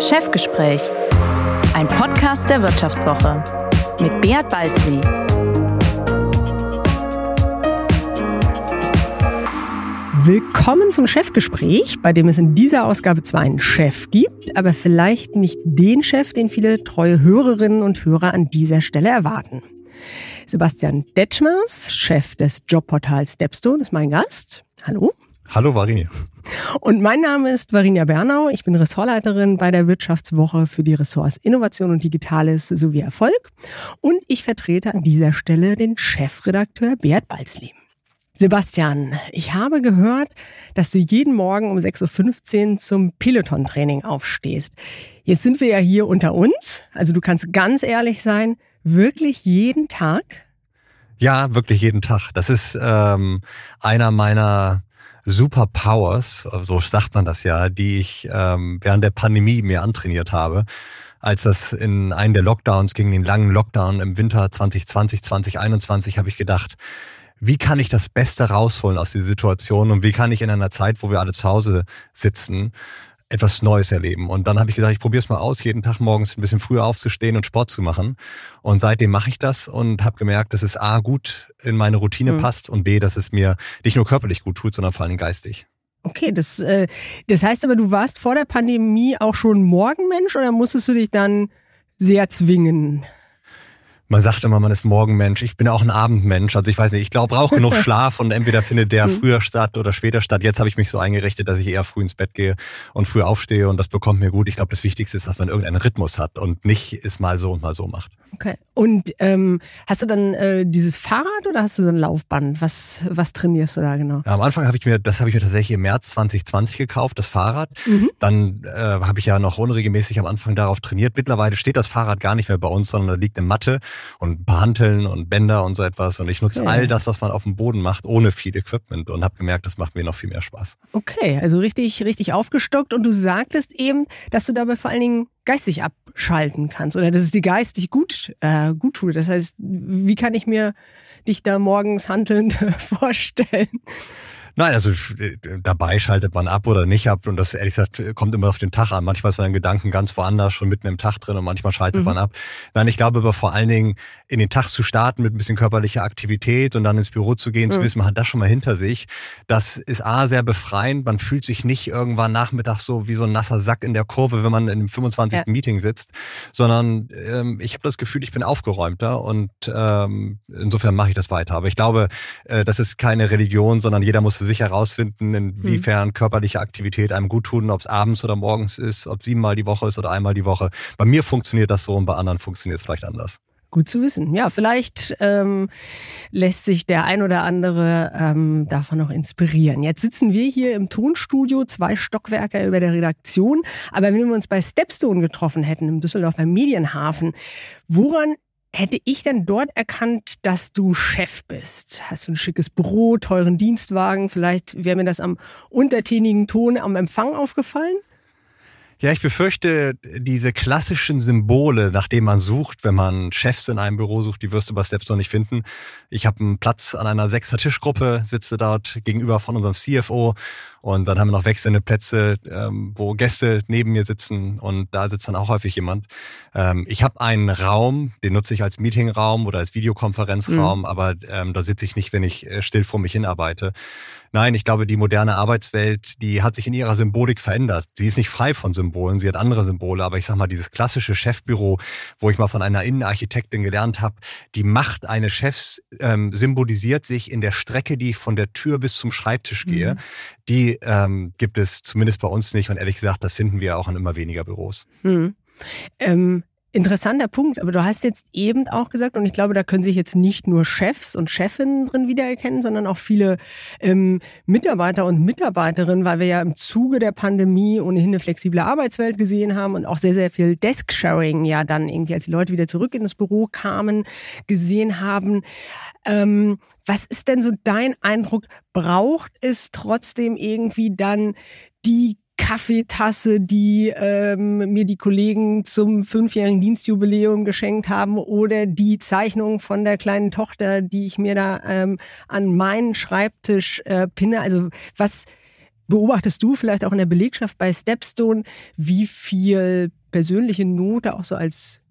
Chefgespräch, ein Podcast der Wirtschaftswoche mit Beat Balzli. Willkommen zum Chefgespräch, bei dem es in dieser Ausgabe zwar einen Chef gibt, aber vielleicht nicht den Chef, den viele treue Hörerinnen und Hörer an dieser Stelle erwarten. Sebastian Detschmers, Chef des Jobportals Stepstone, ist mein Gast. Hallo. Hallo Varini. Und mein Name ist Varinia Bernau. Ich bin Ressortleiterin bei der Wirtschaftswoche für die Ressorts Innovation und Digitales sowie Erfolg. Und ich vertrete an dieser Stelle den Chefredakteur Bert Balzli. Sebastian, ich habe gehört, dass du jeden Morgen um 6.15 Uhr zum Peloton-Training aufstehst. Jetzt sind wir ja hier unter uns. Also du kannst ganz ehrlich sein, wirklich jeden Tag? Ja, wirklich jeden Tag. Das ist ähm, einer meiner Superpowers, so sagt man das ja, die ich ähm, während der Pandemie mir antrainiert habe. Als das in einen der Lockdowns ging, den langen Lockdown im Winter 2020, 2021, habe ich gedacht, wie kann ich das Beste rausholen aus dieser Situation und wie kann ich in einer Zeit, wo wir alle zu Hause sitzen, etwas Neues erleben. Und dann habe ich gesagt, ich probiere es mal aus, jeden Tag morgens ein bisschen früher aufzustehen und Sport zu machen. Und seitdem mache ich das und habe gemerkt, dass es A gut in meine Routine mhm. passt und B, dass es mir nicht nur körperlich gut tut, sondern vor allem geistig. Okay, das, äh, das heißt aber, du warst vor der Pandemie auch schon Morgenmensch oder musstest du dich dann sehr zwingen? Man sagt immer, man ist Morgenmensch. Ich bin auch ein Abendmensch. Also ich weiß nicht, ich glaube, brauche genug Schlaf und entweder findet der mhm. früher statt oder später statt. Jetzt habe ich mich so eingerichtet, dass ich eher früh ins Bett gehe und früh aufstehe und das bekommt mir gut. Ich glaube, das Wichtigste ist, dass man irgendeinen Rhythmus hat und nicht es mal so und mal so macht. Okay. Und ähm, hast du dann äh, dieses Fahrrad oder hast du so ein Laufband? Was, was trainierst du da genau? Ja, am Anfang habe ich mir, das habe ich mir tatsächlich im März 2020 gekauft, das Fahrrad. Mhm. Dann äh, habe ich ja noch unregelmäßig am Anfang darauf trainiert. Mittlerweile steht das Fahrrad gar nicht mehr bei uns, sondern da liegt eine Matte und ein paar Hanteln und Bänder und so etwas. Und ich nutze okay. all das, was man auf dem Boden macht, ohne viel Equipment und habe gemerkt, das macht mir noch viel mehr Spaß. Okay, also richtig, richtig aufgestockt. Und du sagtest eben, dass du dabei vor allen Dingen geistig abschalten kannst oder dass es dir geistig gut, äh, gut tut. Das heißt, wie kann ich mir dich da morgens handelnd vorstellen? Nein, also äh, dabei schaltet man ab oder nicht ab und das ehrlich gesagt kommt immer auf den Tag an. Manchmal ist man in Gedanken ganz woanders, schon mitten im Tag drin und manchmal schaltet mhm. man ab. Nein, ich glaube aber vor allen Dingen in den Tag zu starten mit ein bisschen körperlicher Aktivität und dann ins Büro zu gehen, mhm. zu wissen, man hat das schon mal hinter sich. Das ist A, sehr befreiend. Man fühlt sich nicht irgendwann nachmittags so wie so ein nasser Sack in der Kurve, wenn man in einem 25. Ja. Meeting sitzt, sondern ähm, ich habe das Gefühl, ich bin aufgeräumter und ähm, insofern mache ich das weiter. Aber ich glaube, äh, das ist keine Religion, sondern jeder muss für sich herausfinden, inwiefern hm. körperliche Aktivität einem gut tun, ob es abends oder morgens ist, ob siebenmal die Woche ist oder einmal die Woche. Bei mir funktioniert das so und bei anderen funktioniert es vielleicht anders. Gut zu wissen. Ja, vielleicht ähm, lässt sich der ein oder andere ähm, davon noch inspirieren. Jetzt sitzen wir hier im Tonstudio, zwei Stockwerke über der Redaktion. Aber wenn wir uns bei Stepstone getroffen hätten, im Düsseldorfer Medienhafen, woran Hätte ich denn dort erkannt, dass du Chef bist? Hast du ein schickes Büro, teuren Dienstwagen? Vielleicht wäre mir das am untertänigen Ton am Empfang aufgefallen? Ja, ich befürchte, diese klassischen Symbole, nach denen man sucht, wenn man Chefs in einem Büro sucht, die wirst du bei Stepstone nicht finden. Ich habe einen Platz an einer sechster Tischgruppe, sitze dort gegenüber von unserem CFO und dann haben wir noch wechselnde Plätze, ähm, wo Gäste neben mir sitzen und da sitzt dann auch häufig jemand. Ähm, ich habe einen Raum, den nutze ich als Meetingraum oder als Videokonferenzraum, mhm. aber ähm, da sitze ich nicht, wenn ich äh, still vor mich hinarbeite. Nein, ich glaube, die moderne Arbeitswelt, die hat sich in ihrer Symbolik verändert. Sie ist nicht frei von Symbolen, sie hat andere Symbole, aber ich sag mal, dieses klassische Chefbüro, wo ich mal von einer Innenarchitektin gelernt habe, die Macht eines Chefs ähm, symbolisiert sich in der Strecke, die ich von der Tür bis zum Schreibtisch gehe. Mhm. Die ähm, gibt es zumindest bei uns nicht und ehrlich gesagt, das finden wir auch an immer weniger Büros. Hm. Ähm, Interessanter Punkt, aber du hast jetzt eben auch gesagt, und ich glaube, da können sich jetzt nicht nur Chefs und Chefinnen drin wiedererkennen, sondern auch viele ähm, Mitarbeiter und Mitarbeiterinnen, weil wir ja im Zuge der Pandemie ohnehin eine flexible Arbeitswelt gesehen haben und auch sehr, sehr viel Desk-Sharing ja dann irgendwie, als die Leute wieder zurück in das Büro kamen, gesehen haben. Ähm, was ist denn so dein Eindruck? Braucht es trotzdem irgendwie dann die Kaffeetasse, die ähm, mir die Kollegen zum fünfjährigen Dienstjubiläum geschenkt haben oder die Zeichnung von der kleinen Tochter, die ich mir da ähm, an meinen Schreibtisch äh, pinne. Also was beobachtest du vielleicht auch in der Belegschaft bei Stepstone, wie viel persönliche Note auch so als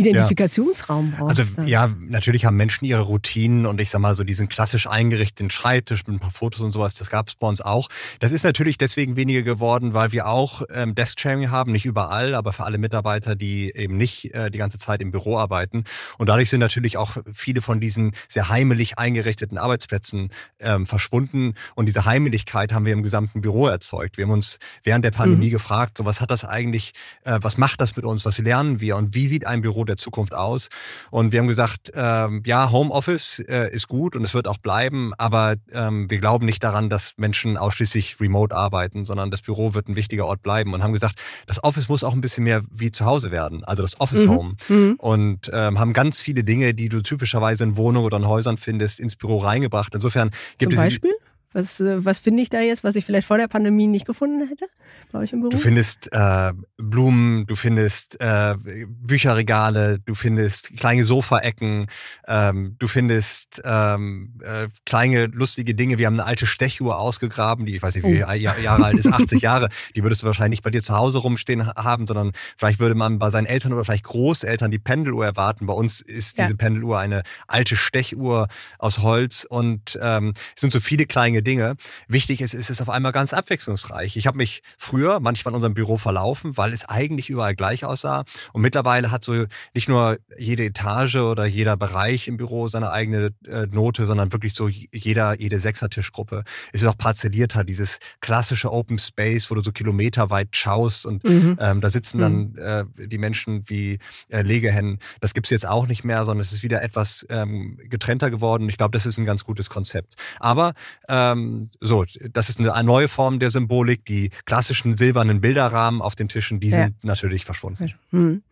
Identifikationsraum brauchst. Also dann. ja, natürlich haben Menschen ihre Routinen und ich sag mal so diesen klassisch eingerichteten Schreibtisch mit ein paar Fotos und sowas, das gab es bei uns auch. Das ist natürlich deswegen weniger geworden, weil wir auch ähm, Desk-Sharing haben, nicht überall, aber für alle Mitarbeiter, die eben nicht äh, die ganze Zeit im Büro arbeiten. Und dadurch sind natürlich auch viele von diesen sehr heimelig eingerichteten Arbeitsplätzen ähm, verschwunden und diese Heimeligkeit haben wir im gesamten Büro erzeugt. Wir haben uns während der Pandemie mhm. gefragt, so was hat das eigentlich, äh, was macht das mit uns, was lernen wir und wie sieht ein Büro der Zukunft aus. Und wir haben gesagt, ähm, ja, Homeoffice äh, ist gut und es wird auch bleiben, aber ähm, wir glauben nicht daran, dass Menschen ausschließlich remote arbeiten, sondern das Büro wird ein wichtiger Ort bleiben und haben gesagt, das Office muss auch ein bisschen mehr wie zu Hause werden, also das Office mhm. Home. Mhm. Und ähm, haben ganz viele Dinge, die du typischerweise in Wohnungen oder in Häusern findest, ins Büro reingebracht. Insofern gibt Zum es Beispiel? Was, äh, was finde ich da jetzt, was ich vielleicht vor der Pandemie nicht gefunden hätte bei euch im Büro? Du findest äh, Blumen, du findest äh, Bücherregale, du findest kleine Sofaecken, ähm, du findest ähm, äh, kleine lustige Dinge. Wir haben eine alte Stechuhr ausgegraben, die ich weiß nicht, wie oh. Jahre alt ist, 80 Jahre. Die würdest du wahrscheinlich nicht bei dir zu Hause rumstehen haben, sondern vielleicht würde man bei seinen Eltern oder vielleicht Großeltern die Pendeluhr erwarten. Bei uns ist ja. diese Pendeluhr eine alte Stechuhr aus Holz und ähm, es sind so viele kleine Dinge. Wichtig ist, ist es auf einmal ganz abwechslungsreich. Ich habe mich früher manchmal in unserem Büro verlaufen, weil es eigentlich überall gleich aussah. Und mittlerweile hat so nicht nur jede Etage oder jeder Bereich im Büro seine eigene äh, Note, sondern wirklich so jeder, jede Sechsertischgruppe ist auch parzellierter. Dieses klassische Open Space, wo du so kilometerweit schaust und mhm. ähm, da sitzen dann mhm. äh, die Menschen wie äh, Legehennen. Das gibt's jetzt auch nicht mehr, sondern es ist wieder etwas ähm, getrennter geworden. Ich glaube, das ist ein ganz gutes Konzept. Aber äh, ähm, so, das ist eine neue Form der Symbolik. Die klassischen silbernen Bilderrahmen auf den Tischen, die ja. sind natürlich verschwunden. Hm.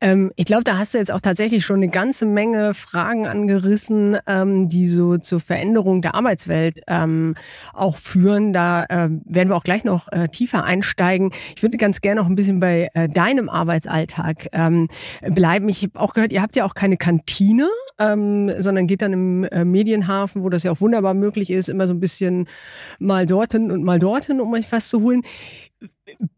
Ähm, ich glaube, da hast du jetzt auch tatsächlich schon eine ganze Menge Fragen angerissen, ähm, die so zur Veränderung der Arbeitswelt ähm, auch führen. Da äh, werden wir auch gleich noch äh, tiefer einsteigen. Ich würde ganz gerne noch ein bisschen bei äh, deinem Arbeitsalltag ähm, bleiben. Ich habe auch gehört, ihr habt ja auch keine Kantine, ähm, sondern geht dann im äh, Medienhafen, wo das ja auch wunderbar möglich ist, immer so ein bisschen bisschen mal dorthin und mal dorthin, um euch was zu holen.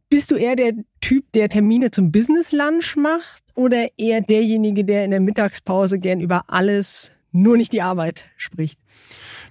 Bist du eher der Typ, der Termine zum Business Lunch macht oder eher derjenige, der in der Mittagspause gern über alles, nur nicht die Arbeit spricht?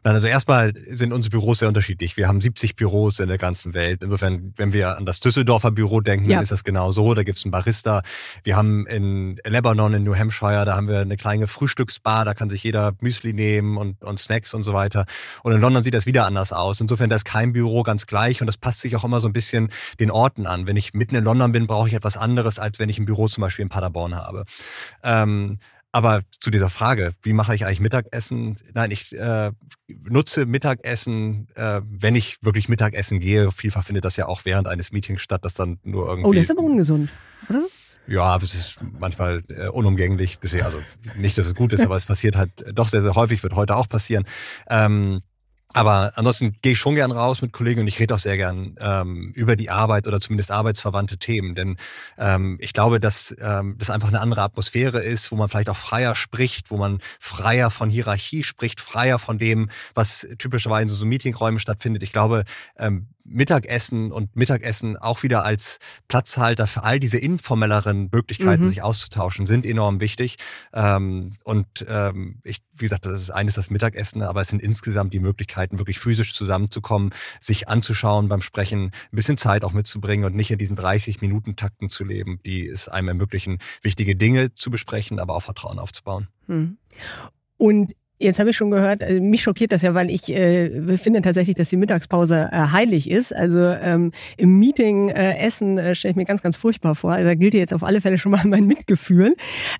Nein, also erstmal sind unsere Büros sehr unterschiedlich. Wir haben 70 Büros in der ganzen Welt. Insofern, wenn wir an das Düsseldorfer Büro denken, ja. dann ist das genau so. Da gibt's einen Barista. Wir haben in Lebanon, in New Hampshire, da haben wir eine kleine Frühstücksbar. Da kann sich jeder Müsli nehmen und, und Snacks und so weiter. Und in London sieht das wieder anders aus. Insofern, da ist kein Büro ganz gleich und das passt sich auch immer so ein bisschen den Orten an. Wenn ich mitten in London bin, brauche ich etwas anderes, als wenn ich ein Büro zum Beispiel in Paderborn habe. Ähm, aber zu dieser Frage, wie mache ich eigentlich Mittagessen? Nein, ich äh, nutze Mittagessen, äh, wenn ich wirklich Mittagessen gehe. Vielfach findet das ja auch während eines Meetings statt, dass dann nur irgendwie. Oh, das ist aber ungesund, oder? Ja, es ist manchmal äh, unumgänglich. Also nicht, dass es gut ist, aber es passiert halt doch sehr, sehr häufig, wird heute auch passieren. Ähm, aber ansonsten gehe ich schon gern raus mit Kollegen und ich rede auch sehr gern ähm, über die Arbeit oder zumindest arbeitsverwandte Themen. Denn ähm, ich glaube, dass ähm, das einfach eine andere Atmosphäre ist, wo man vielleicht auch freier spricht, wo man freier von Hierarchie spricht, freier von dem, was typischerweise in so Meetingräumen stattfindet. Ich glaube, ähm, Mittagessen und Mittagessen auch wieder als Platzhalter für all diese informelleren Möglichkeiten, mhm. sich auszutauschen, sind enorm wichtig. Ähm, und ähm, ich, wie gesagt, das ist eines das Mittagessen, aber es sind insgesamt die Möglichkeiten, wirklich physisch zusammenzukommen, sich anzuschauen beim Sprechen, ein bisschen Zeit auch mitzubringen und nicht in diesen 30-Minuten-Takten zu leben, die es einem ermöglichen, wichtige Dinge zu besprechen, aber auch Vertrauen aufzubauen. Mhm. Und Jetzt habe ich schon gehört, äh, mich schockiert das ja, weil ich äh, finde tatsächlich, dass die Mittagspause äh, heilig ist. Also ähm, im Meeting äh, Essen äh, stelle ich mir ganz, ganz furchtbar vor. Also, da gilt jetzt auf alle Fälle schon mal mein Mitgefühl.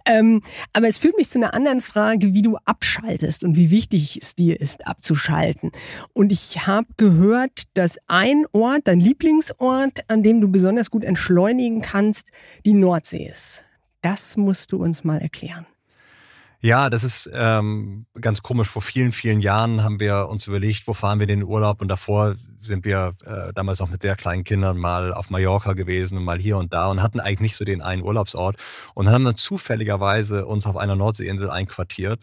Ähm, aber es führt mich zu einer anderen Frage, wie du abschaltest und wie wichtig es dir ist, abzuschalten. Und ich habe gehört, dass ein Ort, dein Lieblingsort, an dem du besonders gut entschleunigen kannst, die Nordsee ist. Das musst du uns mal erklären. Ja, das ist ähm, ganz komisch. Vor vielen, vielen Jahren haben wir uns überlegt, wo fahren wir den Urlaub und davor sind wir äh, damals auch mit sehr kleinen Kindern mal auf Mallorca gewesen und mal hier und da und hatten eigentlich nicht so den einen Urlaubsort und haben dann zufälligerweise uns auf einer Nordseeinsel einquartiert.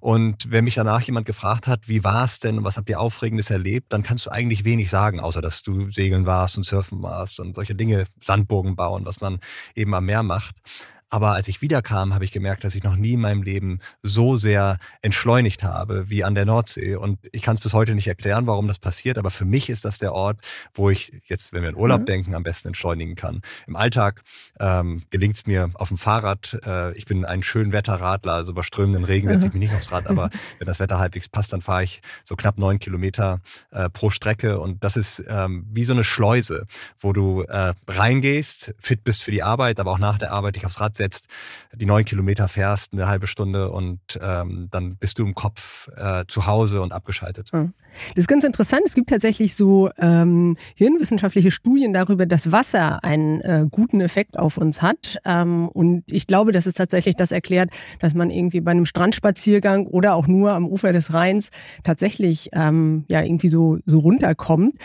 Und wenn mich danach jemand gefragt hat, wie war es denn und was habt ihr Aufregendes erlebt, dann kannst du eigentlich wenig sagen, außer dass du segeln warst und surfen warst und solche Dinge, Sandburgen bauen, was man eben am Meer macht. Aber als ich wiederkam, habe ich gemerkt, dass ich noch nie in meinem Leben so sehr entschleunigt habe wie an der Nordsee. Und ich kann es bis heute nicht erklären, warum das passiert. Aber für mich ist das der Ort, wo ich jetzt, wenn wir in Urlaub mhm. denken, am besten entschleunigen kann. Im Alltag ähm, gelingt es mir auf dem Fahrrad. Äh, ich bin ein schön Wetterradler, also bei strömenden Regen setze ich mich nicht aufs Rad. Aber wenn das Wetter halbwegs passt, dann fahre ich so knapp neun Kilometer äh, pro Strecke. Und das ist ähm, wie so eine Schleuse, wo du äh, reingehst, fit bist für die Arbeit, aber auch nach der Arbeit dich aufs Rad setzt, die neun Kilometer fährst, eine halbe Stunde und ähm, dann bist du im Kopf äh, zu Hause und abgeschaltet. Das ist ganz interessant. Es gibt tatsächlich so ähm, hirnwissenschaftliche Studien darüber, dass Wasser einen äh, guten Effekt auf uns hat. Ähm, und ich glaube, dass es tatsächlich das erklärt, dass man irgendwie bei einem Strandspaziergang oder auch nur am Ufer des Rheins tatsächlich ähm, ja irgendwie so, so runterkommt.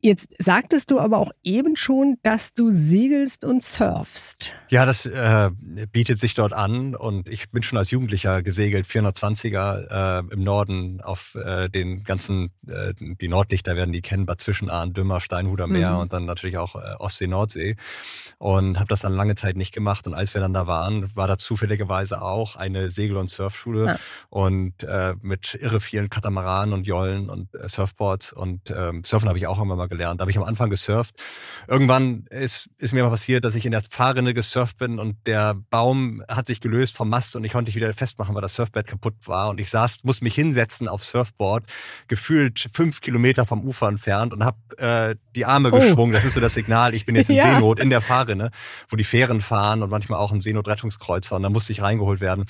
Jetzt sagtest du aber auch eben schon, dass du segelst und surfst. Ja, das äh, bietet sich dort an und ich bin schon als Jugendlicher gesegelt, 420er äh, im Norden auf äh, den ganzen, äh, die Nordlichter werden die kennen, Bad Zwischenahn, Dümmer, Steinhuder Meer mhm. und dann natürlich auch äh, Ostsee, Nordsee und habe das dann lange Zeit nicht gemacht und als wir dann da waren, war da zufälligerweise auch eine Segel- und Surfschule ja. und äh, mit irre vielen Katamaranen und Jollen und äh, Surfboards und ähm, Surfen habe ich auch irgendwann mal gelernt. Da habe ich am Anfang gesurft. Irgendwann ist, ist mir mal passiert, dass ich in der Fahrrinne gesurft bin und der Baum hat sich gelöst vom Mast und ich konnte nicht wieder festmachen, weil das Surfbrett kaputt war. Und ich saß, musste mich hinsetzen auf Surfboard, gefühlt fünf Kilometer vom Ufer entfernt und habe äh, die Arme oh. geschwungen. Das ist so das Signal, ich bin jetzt in ja. Seenot in der Fahrrinne, wo die Fähren fahren und manchmal auch ein Seenotrettungskreuzer. Und da musste ich reingeholt werden.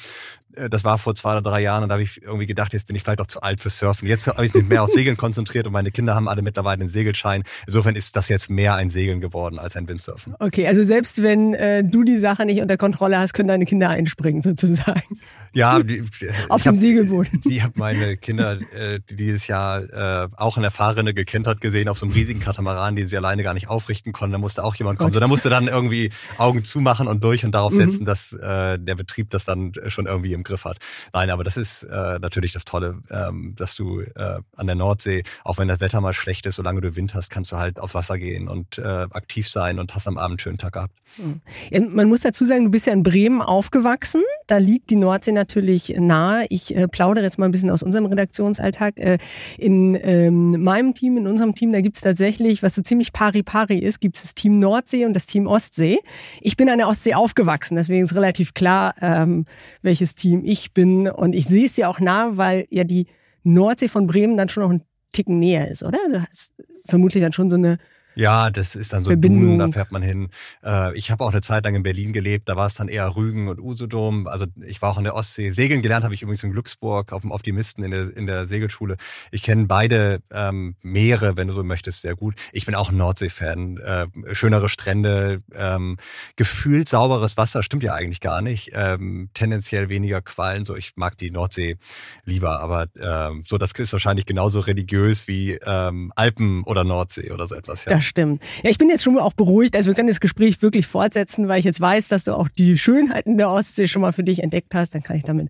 Äh, das war vor zwei oder drei Jahren und da habe ich irgendwie gedacht, jetzt bin ich vielleicht auch zu alt für Surfen. Jetzt habe ich mich mehr auf Segeln konzentriert und meine Kinder haben alle mittlerweile einen Segelschein. Insofern ist das jetzt mehr ein Segeln geworden als ein Windsurfen. Okay, also selbst wenn äh, du die Sache nicht unter Kontrolle hast, können deine Kinder einspringen sozusagen. Ja, die, auf dem hab, Segelboot. Ich habe meine Kinder äh, die dieses Jahr äh, auch in der Fahrrinne gekentert gesehen auf so einem riesigen Katamaran, den sie alleine gar nicht aufrichten konnten. Da musste auch jemand kommen. So, da musste dann irgendwie Augen zumachen und durch und darauf mhm. setzen, dass äh, der Betrieb das dann schon irgendwie im Griff hat. Nein, aber das ist äh, natürlich das Tolle, ähm, dass du äh, an der Nordsee, auch wenn das Wetter mal schlecht ist, solange du Wind hast, kannst du halt auf Wasser gehen und äh, aktiv sein und hast am Abend einen schönen Tag gehabt. Hm. Ja, man muss dazu sagen, du bist ja in Bremen aufgewachsen. Da liegt die Nordsee natürlich nahe. Ich äh, plaudere jetzt mal ein bisschen aus unserem Redaktionsalltag. Äh, in ähm, meinem Team, in unserem Team, da gibt's tatsächlich, was so ziemlich pari-pari ist, gibt's das Team Nordsee und das Team Ostsee. Ich bin an der Ostsee aufgewachsen, deswegen ist relativ klar, ähm, welches Team ich bin. Und ich sehe es ja auch nah, weil ja die Nordsee von Bremen dann schon noch ein Ticken näher ist, oder? Du hast vermutlich dann schon so eine ja, das ist dann so Verbindung. Dunen, da fährt man hin. Äh, ich habe auch eine Zeit lang in Berlin gelebt, da war es dann eher Rügen und Usedom. Also ich war auch in der Ostsee. Segeln gelernt habe ich übrigens in Glücksburg auf dem Optimisten in der, in der Segelschule. Ich kenne beide ähm, Meere, wenn du so möchtest, sehr gut. Ich bin auch ein Nordsee-Fan. Äh, schönere Strände, ähm, gefühlt sauberes Wasser, stimmt ja eigentlich gar nicht. Ähm, tendenziell weniger Quallen. So, ich mag die Nordsee lieber, aber ähm, so, das ist wahrscheinlich genauso religiös wie ähm, Alpen oder Nordsee oder so etwas. Ja. Das stimmt. Ja, ich bin jetzt schon auch beruhigt. Also wir können das Gespräch wirklich fortsetzen, weil ich jetzt weiß, dass du auch die Schönheiten der Ostsee schon mal für dich entdeckt hast. Dann kann ich damit,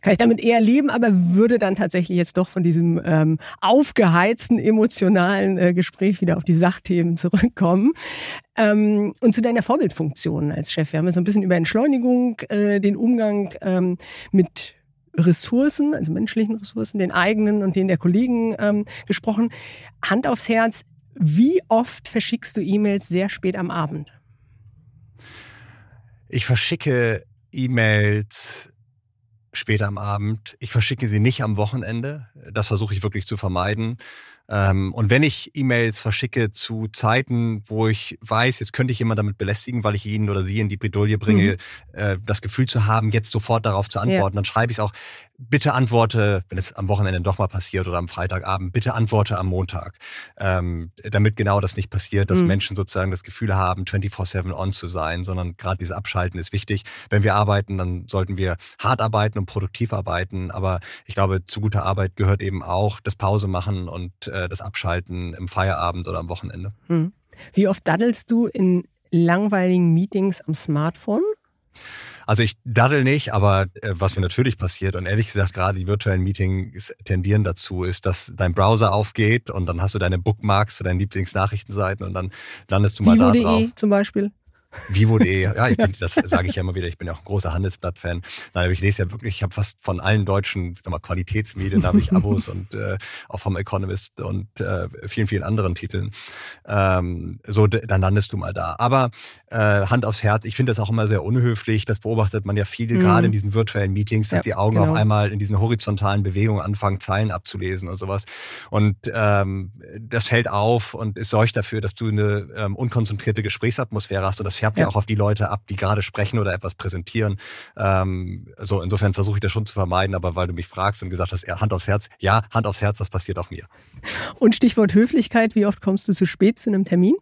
kann ich damit eher leben, aber würde dann tatsächlich jetzt doch von diesem ähm, aufgeheizten, emotionalen äh, Gespräch wieder auf die Sachthemen zurückkommen. Ähm, und zu deiner Vorbildfunktion als Chef. Wir haben so ein bisschen über Entschleunigung, äh, den Umgang ähm, mit Ressourcen, also menschlichen Ressourcen, den eigenen und den der Kollegen ähm, gesprochen. Hand aufs Herz, wie oft verschickst du E-Mails sehr spät am Abend? Ich verschicke E-Mails später am Abend. Ich verschicke sie nicht am Wochenende. Das versuche ich wirklich zu vermeiden. Ähm, und wenn ich E-Mails verschicke zu Zeiten, wo ich weiß, jetzt könnte ich jemand damit belästigen, weil ich ihn oder sie in die Bredouille bringe, mhm. äh, das Gefühl zu haben, jetzt sofort darauf zu antworten, ja. dann schreibe ich es auch, bitte antworte, wenn es am Wochenende doch mal passiert oder am Freitagabend, bitte antworte am Montag. Ähm, damit genau das nicht passiert, dass mhm. Menschen sozusagen das Gefühl haben, 24-7 on zu sein, sondern gerade dieses Abschalten ist wichtig. Wenn wir arbeiten, dann sollten wir hart arbeiten und produktiv arbeiten. Aber ich glaube, zu guter Arbeit gehört eben auch das Pause machen und äh, das Abschalten im Feierabend oder am Wochenende. Mhm. Wie oft daddelst du in langweiligen Meetings am Smartphone? Also ich daddel nicht, aber äh, was mir natürlich passiert und ehrlich gesagt gerade die virtuellen Meetings tendieren dazu, ist, dass dein Browser aufgeht und dann hast du deine Bookmarks zu deinen Lieblingsnachrichtenseiten und dann landest du mal da drauf. zum Beispiel. Vivo.de, ja, ich bin, das sage ich ja immer wieder, ich bin ja auch ein großer Handelsblatt-Fan. Nein, aber ich lese ja wirklich, ich habe fast von allen deutschen sag mal, Qualitätsmedien, da habe ich Abos und äh, auch vom Economist und äh, vielen, vielen anderen Titeln. Ähm, so, dann landest du mal da. Aber äh, Hand aufs Herz, ich finde das auch immer sehr unhöflich. Das beobachtet man ja viel, mhm. gerade in diesen virtuellen Meetings, dass ja, die Augen genau. auf einmal in diesen horizontalen Bewegungen anfangen, Zeilen abzulesen und sowas. Und ähm, das fällt auf und es sorgt dafür, dass du eine ähm, unkonzentrierte Gesprächsatmosphäre hast und das färbt ja. ja auch auf die Leute ab, die gerade sprechen oder etwas präsentieren. Ähm, so insofern versuche ich das schon zu vermeiden, aber weil du mich fragst und gesagt hast, Hand aufs Herz, ja, Hand aufs Herz, das passiert auch mir. Und Stichwort Höflichkeit, wie oft kommst du zu spät zu einem Termin?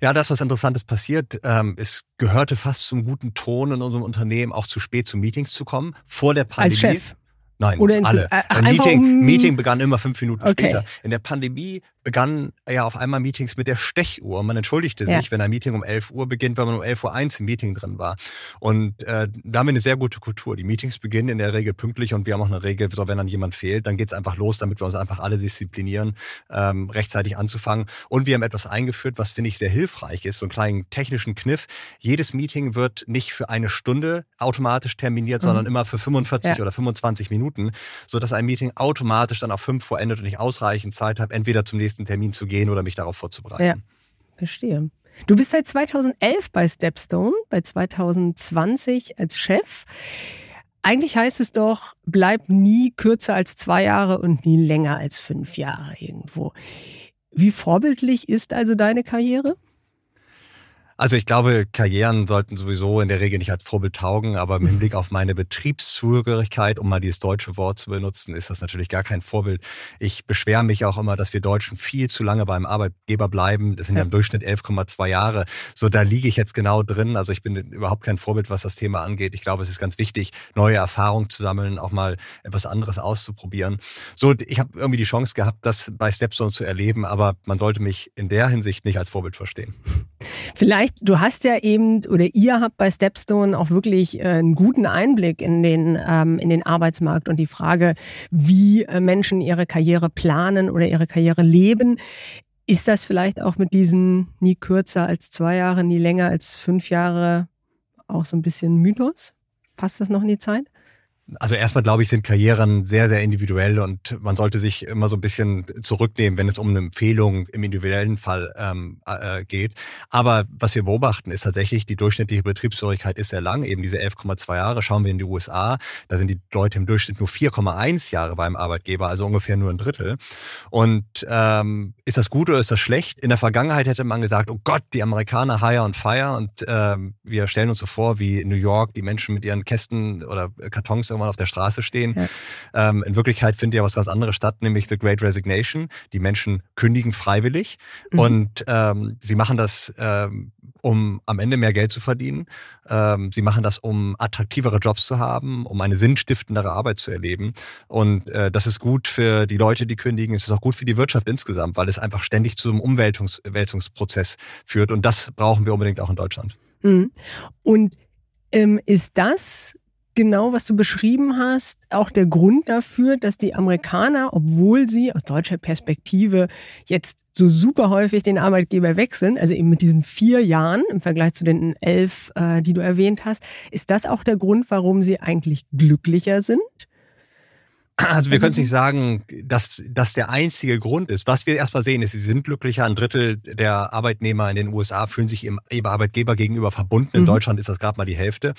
Ja, das, was Interessantes passiert, ähm, es gehörte fast zum guten Ton in unserem Unternehmen, auch zu spät zu Meetings zu kommen. Vor der Pandemie. Als Chef? Nein, Oder alle. Ach, Meeting, um Meeting begann immer fünf Minuten okay. später. In der Pandemie begannen ja auf einmal Meetings mit der Stechuhr. Man entschuldigte ja. sich, wenn ein Meeting um 11 Uhr beginnt, weil man um 11 Uhr eins im Meeting drin war. Und äh, da haben wir eine sehr gute Kultur. Die Meetings beginnen in der Regel pünktlich und wir haben auch eine Regel, so wenn dann jemand fehlt, dann geht's einfach los, damit wir uns einfach alle disziplinieren, ähm, rechtzeitig anzufangen. Und wir haben etwas eingeführt, was finde ich sehr hilfreich ist, so einen kleinen technischen Kniff. Jedes Meeting wird nicht für eine Stunde automatisch terminiert, mhm. sondern immer für 45 ja. oder 25 Minuten, sodass ein Meeting automatisch dann auf 5 Uhr endet und ich ausreichend Zeit habe, entweder zum nächsten nächsten Termin zu gehen oder mich darauf vorzubereiten. Ja, verstehe. Du bist seit 2011 bei Stepstone, bei 2020 als Chef. Eigentlich heißt es doch, bleib nie kürzer als zwei Jahre und nie länger als fünf Jahre irgendwo. Wie vorbildlich ist also deine Karriere? Also ich glaube, Karrieren sollten sowieso in der Regel nicht als Vorbild taugen, aber im Hinblick auf meine Betriebszugehörigkeit, um mal dieses deutsche Wort zu benutzen, ist das natürlich gar kein Vorbild. Ich beschwere mich auch immer, dass wir Deutschen viel zu lange beim Arbeitgeber bleiben. Das sind ja, im Durchschnitt 11,2 Jahre. So, da liege ich jetzt genau drin. Also ich bin überhaupt kein Vorbild, was das Thema angeht. Ich glaube, es ist ganz wichtig, neue Erfahrungen zu sammeln, auch mal etwas anderes auszuprobieren. So, ich habe irgendwie die Chance gehabt, das bei Stepstone zu erleben, aber man sollte mich in der Hinsicht nicht als Vorbild verstehen. Vielleicht, du hast ja eben oder ihr habt bei Stepstone auch wirklich äh, einen guten Einblick in den, ähm, in den Arbeitsmarkt und die Frage, wie äh, Menschen ihre Karriere planen oder ihre Karriere leben. Ist das vielleicht auch mit diesen nie kürzer als zwei Jahre, nie länger als fünf Jahre auch so ein bisschen Mythos? Passt das noch in die Zeit? Also erstmal glaube ich, sind Karrieren sehr, sehr individuell und man sollte sich immer so ein bisschen zurücknehmen, wenn es um eine Empfehlung im individuellen Fall ähm, äh, geht. Aber was wir beobachten, ist tatsächlich, die durchschnittliche Betriebsfähigkeit ist sehr lang, eben diese 11,2 Jahre. Schauen wir in die USA, da sind die Leute im Durchschnitt nur 4,1 Jahre beim Arbeitgeber, also ungefähr nur ein Drittel. Und ähm, ist das gut oder ist das schlecht? In der Vergangenheit hätte man gesagt, oh Gott, die Amerikaner hire und fire und ähm, wir stellen uns so vor, wie in New York die Menschen mit ihren Kästen oder Kartons irgendwann auf der Straße stehen. Ja. Ähm, in Wirklichkeit findet ja was ganz anderes statt, nämlich The Great Resignation. Die Menschen kündigen freiwillig mhm. und ähm, sie machen das, ähm, um am Ende mehr Geld zu verdienen. Ähm, sie machen das, um attraktivere Jobs zu haben, um eine sinnstiftendere Arbeit zu erleben. Und äh, das ist gut für die Leute, die kündigen. Es ist auch gut für die Wirtschaft insgesamt, weil es einfach ständig zu einem Umwälzungsprozess führt. Und das brauchen wir unbedingt auch in Deutschland. Mhm. Und ähm, ist das genau, was du beschrieben hast, auch der Grund dafür, dass die Amerikaner, obwohl sie aus deutscher Perspektive jetzt so super häufig den Arbeitgeber wechseln, also eben mit diesen vier Jahren im Vergleich zu den elf, äh, die du erwähnt hast, ist das auch der Grund, warum sie eigentlich glücklicher sind? Also wir können es nicht sagen, dass das der einzige Grund ist. Was wir erstmal sehen, ist, sie sind glücklicher. Ein Drittel der Arbeitnehmer in den USA fühlen sich ihrem Arbeitgeber gegenüber verbunden. In mhm. Deutschland ist das gerade mal die Hälfte.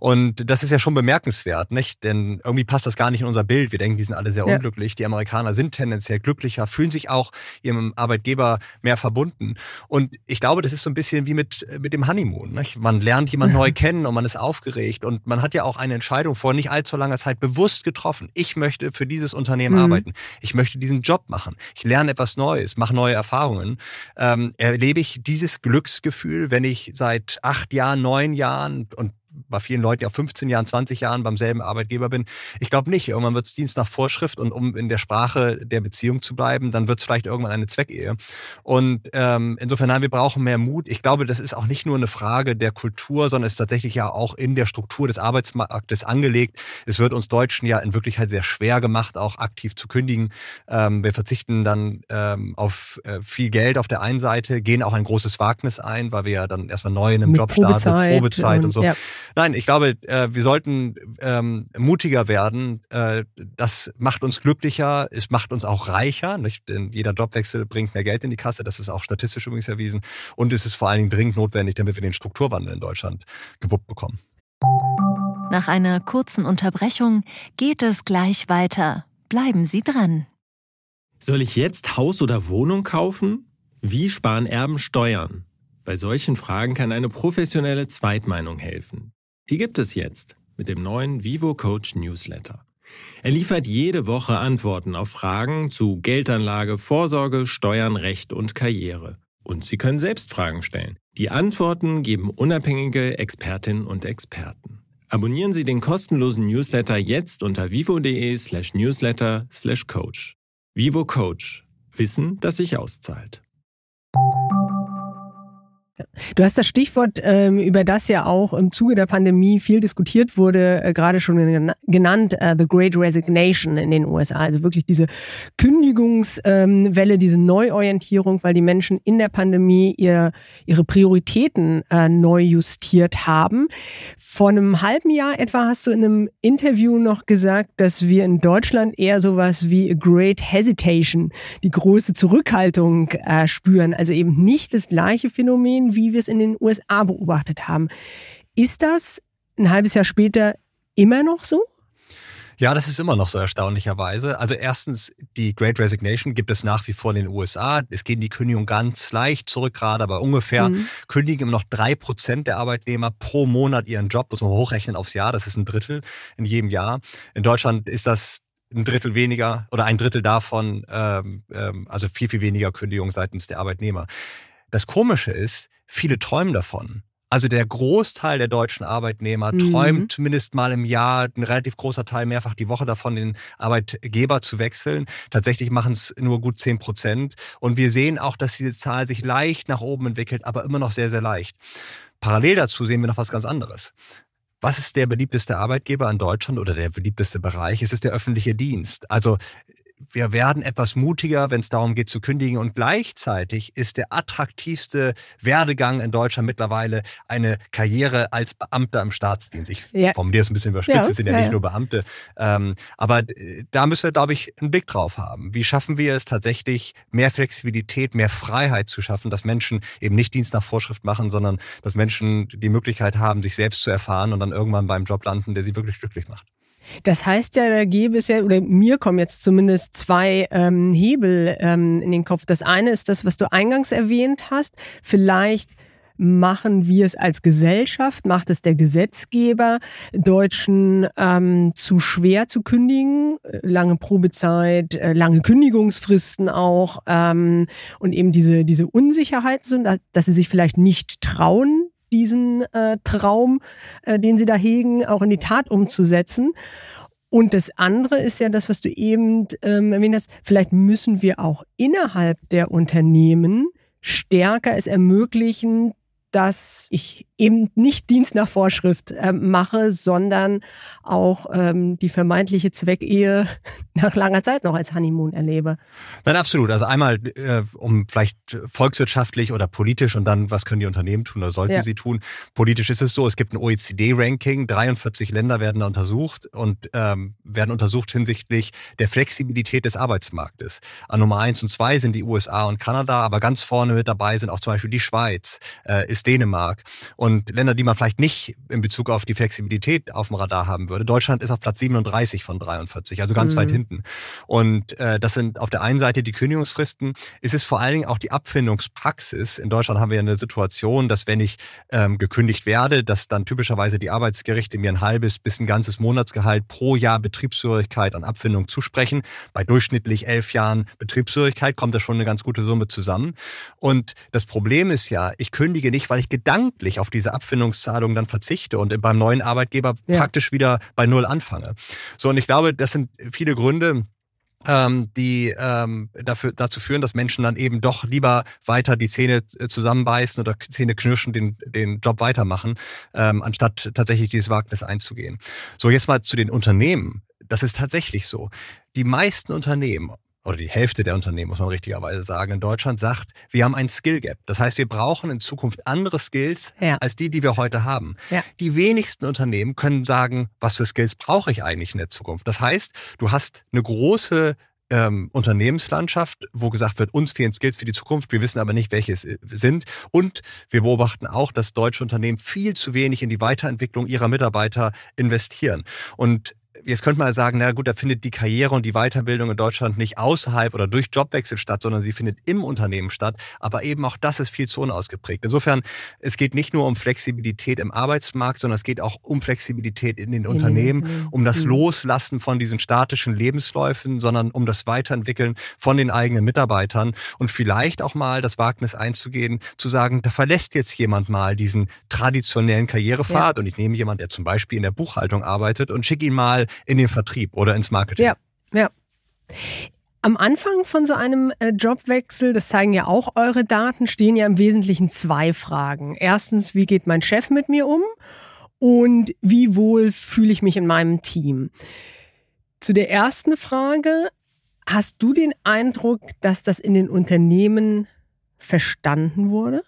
Und das ist ja schon bemerkenswert, nicht? Denn irgendwie passt das gar nicht in unser Bild. Wir denken, die sind alle sehr ja. unglücklich. Die Amerikaner sind tendenziell glücklicher, fühlen sich auch ihrem Arbeitgeber mehr verbunden. Und ich glaube, das ist so ein bisschen wie mit, mit dem Honeymoon. Nicht? Man lernt jemand neu kennen und man ist aufgeregt. Und man hat ja auch eine Entscheidung vor nicht allzu langer Zeit bewusst getroffen. Ich möchte möchte für dieses Unternehmen mhm. arbeiten. Ich möchte diesen Job machen. Ich lerne etwas Neues, mache neue Erfahrungen. Ähm, erlebe ich dieses Glücksgefühl, wenn ich seit acht Jahren, neun Jahren und bei vielen Leuten ja 15 Jahren, 20 Jahren beim selben Arbeitgeber bin. Ich glaube nicht. Irgendwann wird es Dienst nach Vorschrift und um in der Sprache der Beziehung zu bleiben, dann wird es vielleicht irgendwann eine Zweckehe. Und ähm, insofern, nein, wir brauchen mehr Mut. Ich glaube, das ist auch nicht nur eine Frage der Kultur, sondern es ist tatsächlich ja auch in der Struktur des Arbeitsmarktes angelegt. Es wird uns Deutschen ja in Wirklichkeit sehr schwer gemacht, auch aktiv zu kündigen. Ähm, wir verzichten dann ähm, auf äh, viel Geld auf der einen Seite, gehen auch ein großes Wagnis ein, weil wir ja dann erstmal neu in einem Mit Job starten, Probezeit, Probezeit und, und so. Ja. Nein, ich glaube, äh, wir sollten ähm, mutiger werden. Äh, das macht uns glücklicher, es macht uns auch reicher. Nicht? Denn jeder Jobwechsel bringt mehr Geld in die Kasse. Das ist auch statistisch übrigens erwiesen. Und es ist vor allen Dingen dringend notwendig, damit wir den Strukturwandel in Deutschland gewuppt bekommen. Nach einer kurzen Unterbrechung geht es gleich weiter. Bleiben Sie dran. Soll ich jetzt Haus oder Wohnung kaufen? Wie sparen Erben Steuern? Bei solchen Fragen kann eine professionelle Zweitmeinung helfen. Die gibt es jetzt mit dem neuen Vivo Coach Newsletter. Er liefert jede Woche Antworten auf Fragen zu Geldanlage, Vorsorge, Steuern, Recht und Karriere. Und Sie können selbst Fragen stellen. Die Antworten geben unabhängige Expertinnen und Experten. Abonnieren Sie den kostenlosen Newsletter jetzt unter vivo.de slash newsletter slash coach. Vivo Coach. Wissen, das sich auszahlt. Du hast das Stichwort, ähm, über das ja auch im Zuge der Pandemie viel diskutiert wurde, äh, gerade schon genannt, äh, The Great Resignation in den USA. Also wirklich diese Kündigungswelle, ähm, diese Neuorientierung, weil die Menschen in der Pandemie ihr, ihre Prioritäten äh, neu justiert haben. Vor einem halben Jahr etwa hast du in einem Interview noch gesagt, dass wir in Deutschland eher sowas wie a Great Hesitation, die große Zurückhaltung spüren. Also eben nicht das gleiche Phänomen wie wir es in den USA beobachtet haben. Ist das ein halbes Jahr später immer noch so? Ja, das ist immer noch so erstaunlicherweise. Also erstens, die Great Resignation gibt es nach wie vor in den USA. Es gehen die Kündigungen ganz leicht zurück, gerade aber ungefähr mhm. kündigen immer noch drei Prozent der Arbeitnehmer pro Monat ihren Job. Muss man hochrechnen aufs Jahr. Das ist ein Drittel in jedem Jahr. In Deutschland ist das ein Drittel weniger oder ein Drittel davon, ähm, ähm, also viel, viel weniger Kündigung seitens der Arbeitnehmer. Das Komische ist, viele träumen davon. Also der Großteil der deutschen Arbeitnehmer mhm. träumt zumindest mal im Jahr, ein relativ großer Teil mehrfach die Woche davon, den Arbeitgeber zu wechseln. Tatsächlich machen es nur gut zehn Prozent. Und wir sehen auch, dass diese Zahl sich leicht nach oben entwickelt, aber immer noch sehr, sehr leicht. Parallel dazu sehen wir noch was ganz anderes. Was ist der beliebteste Arbeitgeber in Deutschland oder der beliebteste Bereich? Es ist der öffentliche Dienst. Also wir werden etwas mutiger, wenn es darum geht zu kündigen. Und gleichzeitig ist der attraktivste Werdegang in Deutschland mittlerweile eine Karriere als Beamter im Staatsdienst. Ich ja. formuliere es ein bisschen überspitzt, ja, es sind ja, ja, nicht nur Beamte. Ähm, aber äh, da müssen wir, glaube ich, einen Blick drauf haben. Wie schaffen wir es tatsächlich, mehr Flexibilität, mehr Freiheit zu schaffen, dass Menschen eben nicht Dienst nach Vorschrift machen, sondern dass Menschen die Möglichkeit haben, sich selbst zu erfahren und dann irgendwann beim Job landen, der sie wirklich glücklich macht. Das heißt ja, da gäbe es ja, oder mir kommen jetzt zumindest zwei ähm, Hebel ähm, in den Kopf. Das eine ist das, was du eingangs erwähnt hast. Vielleicht machen wir es als Gesellschaft, macht es der Gesetzgeber, Deutschen ähm, zu schwer zu kündigen, lange Probezeit, äh, lange Kündigungsfristen auch ähm, und eben diese, diese Unsicherheit, so, dass sie sich vielleicht nicht trauen, diesen äh, Traum, äh, den sie da hegen, auch in die Tat umzusetzen. Und das andere ist ja das, was du eben ähm, erwähnt hast. Vielleicht müssen wir auch innerhalb der Unternehmen stärker es ermöglichen, dass ich eben nicht Dienst nach Vorschrift äh, mache, sondern auch ähm, die vermeintliche Zweckehe nach langer Zeit noch als Honeymoon erlebe. Nein, absolut. Also einmal, äh, um vielleicht volkswirtschaftlich oder politisch und dann, was können die Unternehmen tun oder sollten ja. sie tun? Politisch ist es so, es gibt ein OECD-Ranking, 43 Länder werden da untersucht und ähm, werden untersucht hinsichtlich der Flexibilität des Arbeitsmarktes. An Nummer eins und zwei sind die USA und Kanada, aber ganz vorne mit dabei sind auch zum Beispiel die Schweiz, äh, ist Dänemark und Länder, die man vielleicht nicht in Bezug auf die Flexibilität auf dem Radar haben würde. Deutschland ist auf Platz 37 von 43, also ganz mhm. weit hinten. Und äh, das sind auf der einen Seite die Kündigungsfristen. Es ist vor allen Dingen auch die Abfindungspraxis. In Deutschland haben wir eine Situation, dass wenn ich ähm, gekündigt werde, dass dann typischerweise die Arbeitsgerichte mir ein halbes bis ein ganzes Monatsgehalt pro Jahr Betriebshörigkeit an Abfindung zusprechen. Bei durchschnittlich elf Jahren Betriebshörigkeit kommt da schon eine ganz gute Summe zusammen. Und das Problem ist ja, ich kündige nicht, weil ich gedanklich auf diese Abfindungszahlung dann verzichte und beim neuen Arbeitgeber ja. praktisch wieder bei Null anfange. So, und ich glaube, das sind viele Gründe, ähm, die ähm, dafür, dazu führen, dass Menschen dann eben doch lieber weiter die Zähne äh, zusammenbeißen oder Zähne knirschen, den, den Job weitermachen, ähm, anstatt tatsächlich dieses Wagnis einzugehen. So, jetzt mal zu den Unternehmen. Das ist tatsächlich so. Die meisten Unternehmen, oder die Hälfte der Unternehmen, muss man richtigerweise sagen, in Deutschland sagt, wir haben ein Skill Gap. Das heißt, wir brauchen in Zukunft andere Skills ja. als die, die wir heute haben. Ja. Die wenigsten Unternehmen können sagen, was für Skills brauche ich eigentlich in der Zukunft. Das heißt, du hast eine große ähm, Unternehmenslandschaft, wo gesagt wird, uns fehlen Skills für die Zukunft, wir wissen aber nicht, welche es äh, sind. Und wir beobachten auch, dass deutsche Unternehmen viel zu wenig in die Weiterentwicklung ihrer Mitarbeiter investieren. Und jetzt könnte man sagen, na gut, da findet die Karriere und die Weiterbildung in Deutschland nicht außerhalb oder durch Jobwechsel statt, sondern sie findet im Unternehmen statt. Aber eben auch das ist viel zu unausgeprägt. Insofern, es geht nicht nur um Flexibilität im Arbeitsmarkt, sondern es geht auch um Flexibilität in den in Unternehmen, den um das mhm. Loslassen von diesen statischen Lebensläufen, sondern um das Weiterentwickeln von den eigenen Mitarbeitern und vielleicht auch mal das Wagnis einzugehen, zu sagen, da verlässt jetzt jemand mal diesen traditionellen Karrierepfad ja. und ich nehme jemand, der zum Beispiel in der Buchhaltung arbeitet und schicke ihn mal in den Vertrieb oder ins Marketing. Ja, ja. Am Anfang von so einem äh, Jobwechsel, das zeigen ja auch eure Daten, stehen ja im Wesentlichen zwei Fragen. Erstens, wie geht mein Chef mit mir um? Und wie wohl fühle ich mich in meinem Team? Zu der ersten Frage, hast du den Eindruck, dass das in den Unternehmen verstanden wurde?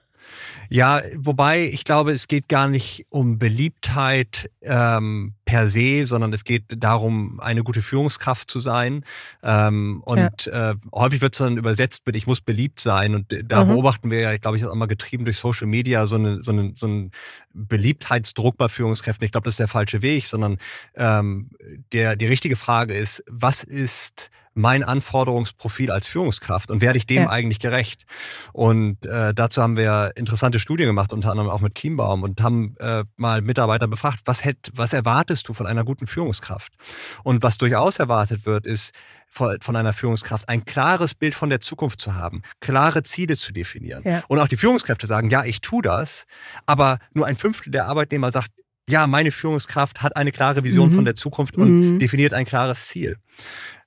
Ja, wobei ich glaube, es geht gar nicht um Beliebtheit ähm, per se, sondern es geht darum, eine gute Führungskraft zu sein. Ähm, und ja. äh, häufig wird es dann übersetzt mit, ich muss beliebt sein. Und da mhm. beobachten wir ja, glaube ich, auch mal getrieben durch Social Media so, eine, so, eine, so einen Beliebtheitsdruck bei Führungskräften. Ich glaube, das ist der falsche Weg, sondern ähm, der, die richtige Frage ist, was ist mein Anforderungsprofil als Führungskraft und werde ich dem ja. eigentlich gerecht? Und äh, dazu haben wir interessante Studien gemacht, unter anderem auch mit Chiembaum und haben äh, mal Mitarbeiter befragt, was, hätt, was erwartest du von einer guten Führungskraft? Und was durchaus erwartet wird, ist von einer Führungskraft ein klares Bild von der Zukunft zu haben, klare Ziele zu definieren. Ja. Und auch die Führungskräfte sagen, ja, ich tue das, aber nur ein Fünftel der Arbeitnehmer sagt, ja, meine Führungskraft hat eine klare Vision mhm. von der Zukunft und mhm. definiert ein klares Ziel.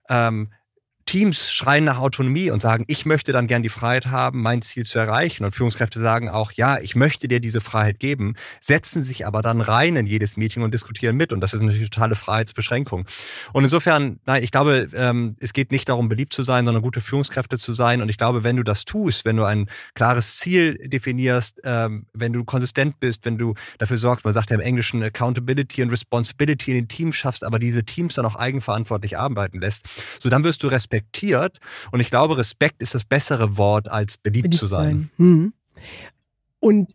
Ähm, Teams schreien nach Autonomie und sagen, ich möchte dann gern die Freiheit haben, mein Ziel zu erreichen. Und Führungskräfte sagen auch, ja, ich möchte dir diese Freiheit geben, setzen sich aber dann rein in jedes Meeting und diskutieren mit. Und das ist eine totale Freiheitsbeschränkung. Und insofern, nein, ich glaube, ähm, es geht nicht darum, beliebt zu sein, sondern gute Führungskräfte zu sein. Und ich glaube, wenn du das tust, wenn du ein klares Ziel definierst, ähm, wenn du konsistent bist, wenn du dafür sorgst, man sagt ja im Englischen Accountability und Responsibility in den Teams schaffst, aber diese Teams dann auch eigenverantwortlich arbeiten lässt, so dann wirst du respektiert respektiert. Und ich glaube, Respekt ist das bessere Wort, als beliebt, beliebt zu sein. sein. Mhm. Und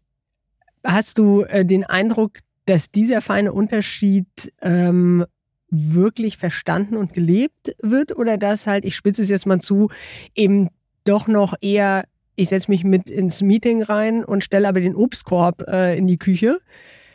hast du äh, den Eindruck, dass dieser feine Unterschied ähm, wirklich verstanden und gelebt wird oder dass halt, ich spitze es jetzt mal zu, eben doch noch eher, ich setze mich mit ins Meeting rein und stelle aber den Obstkorb äh, in die Küche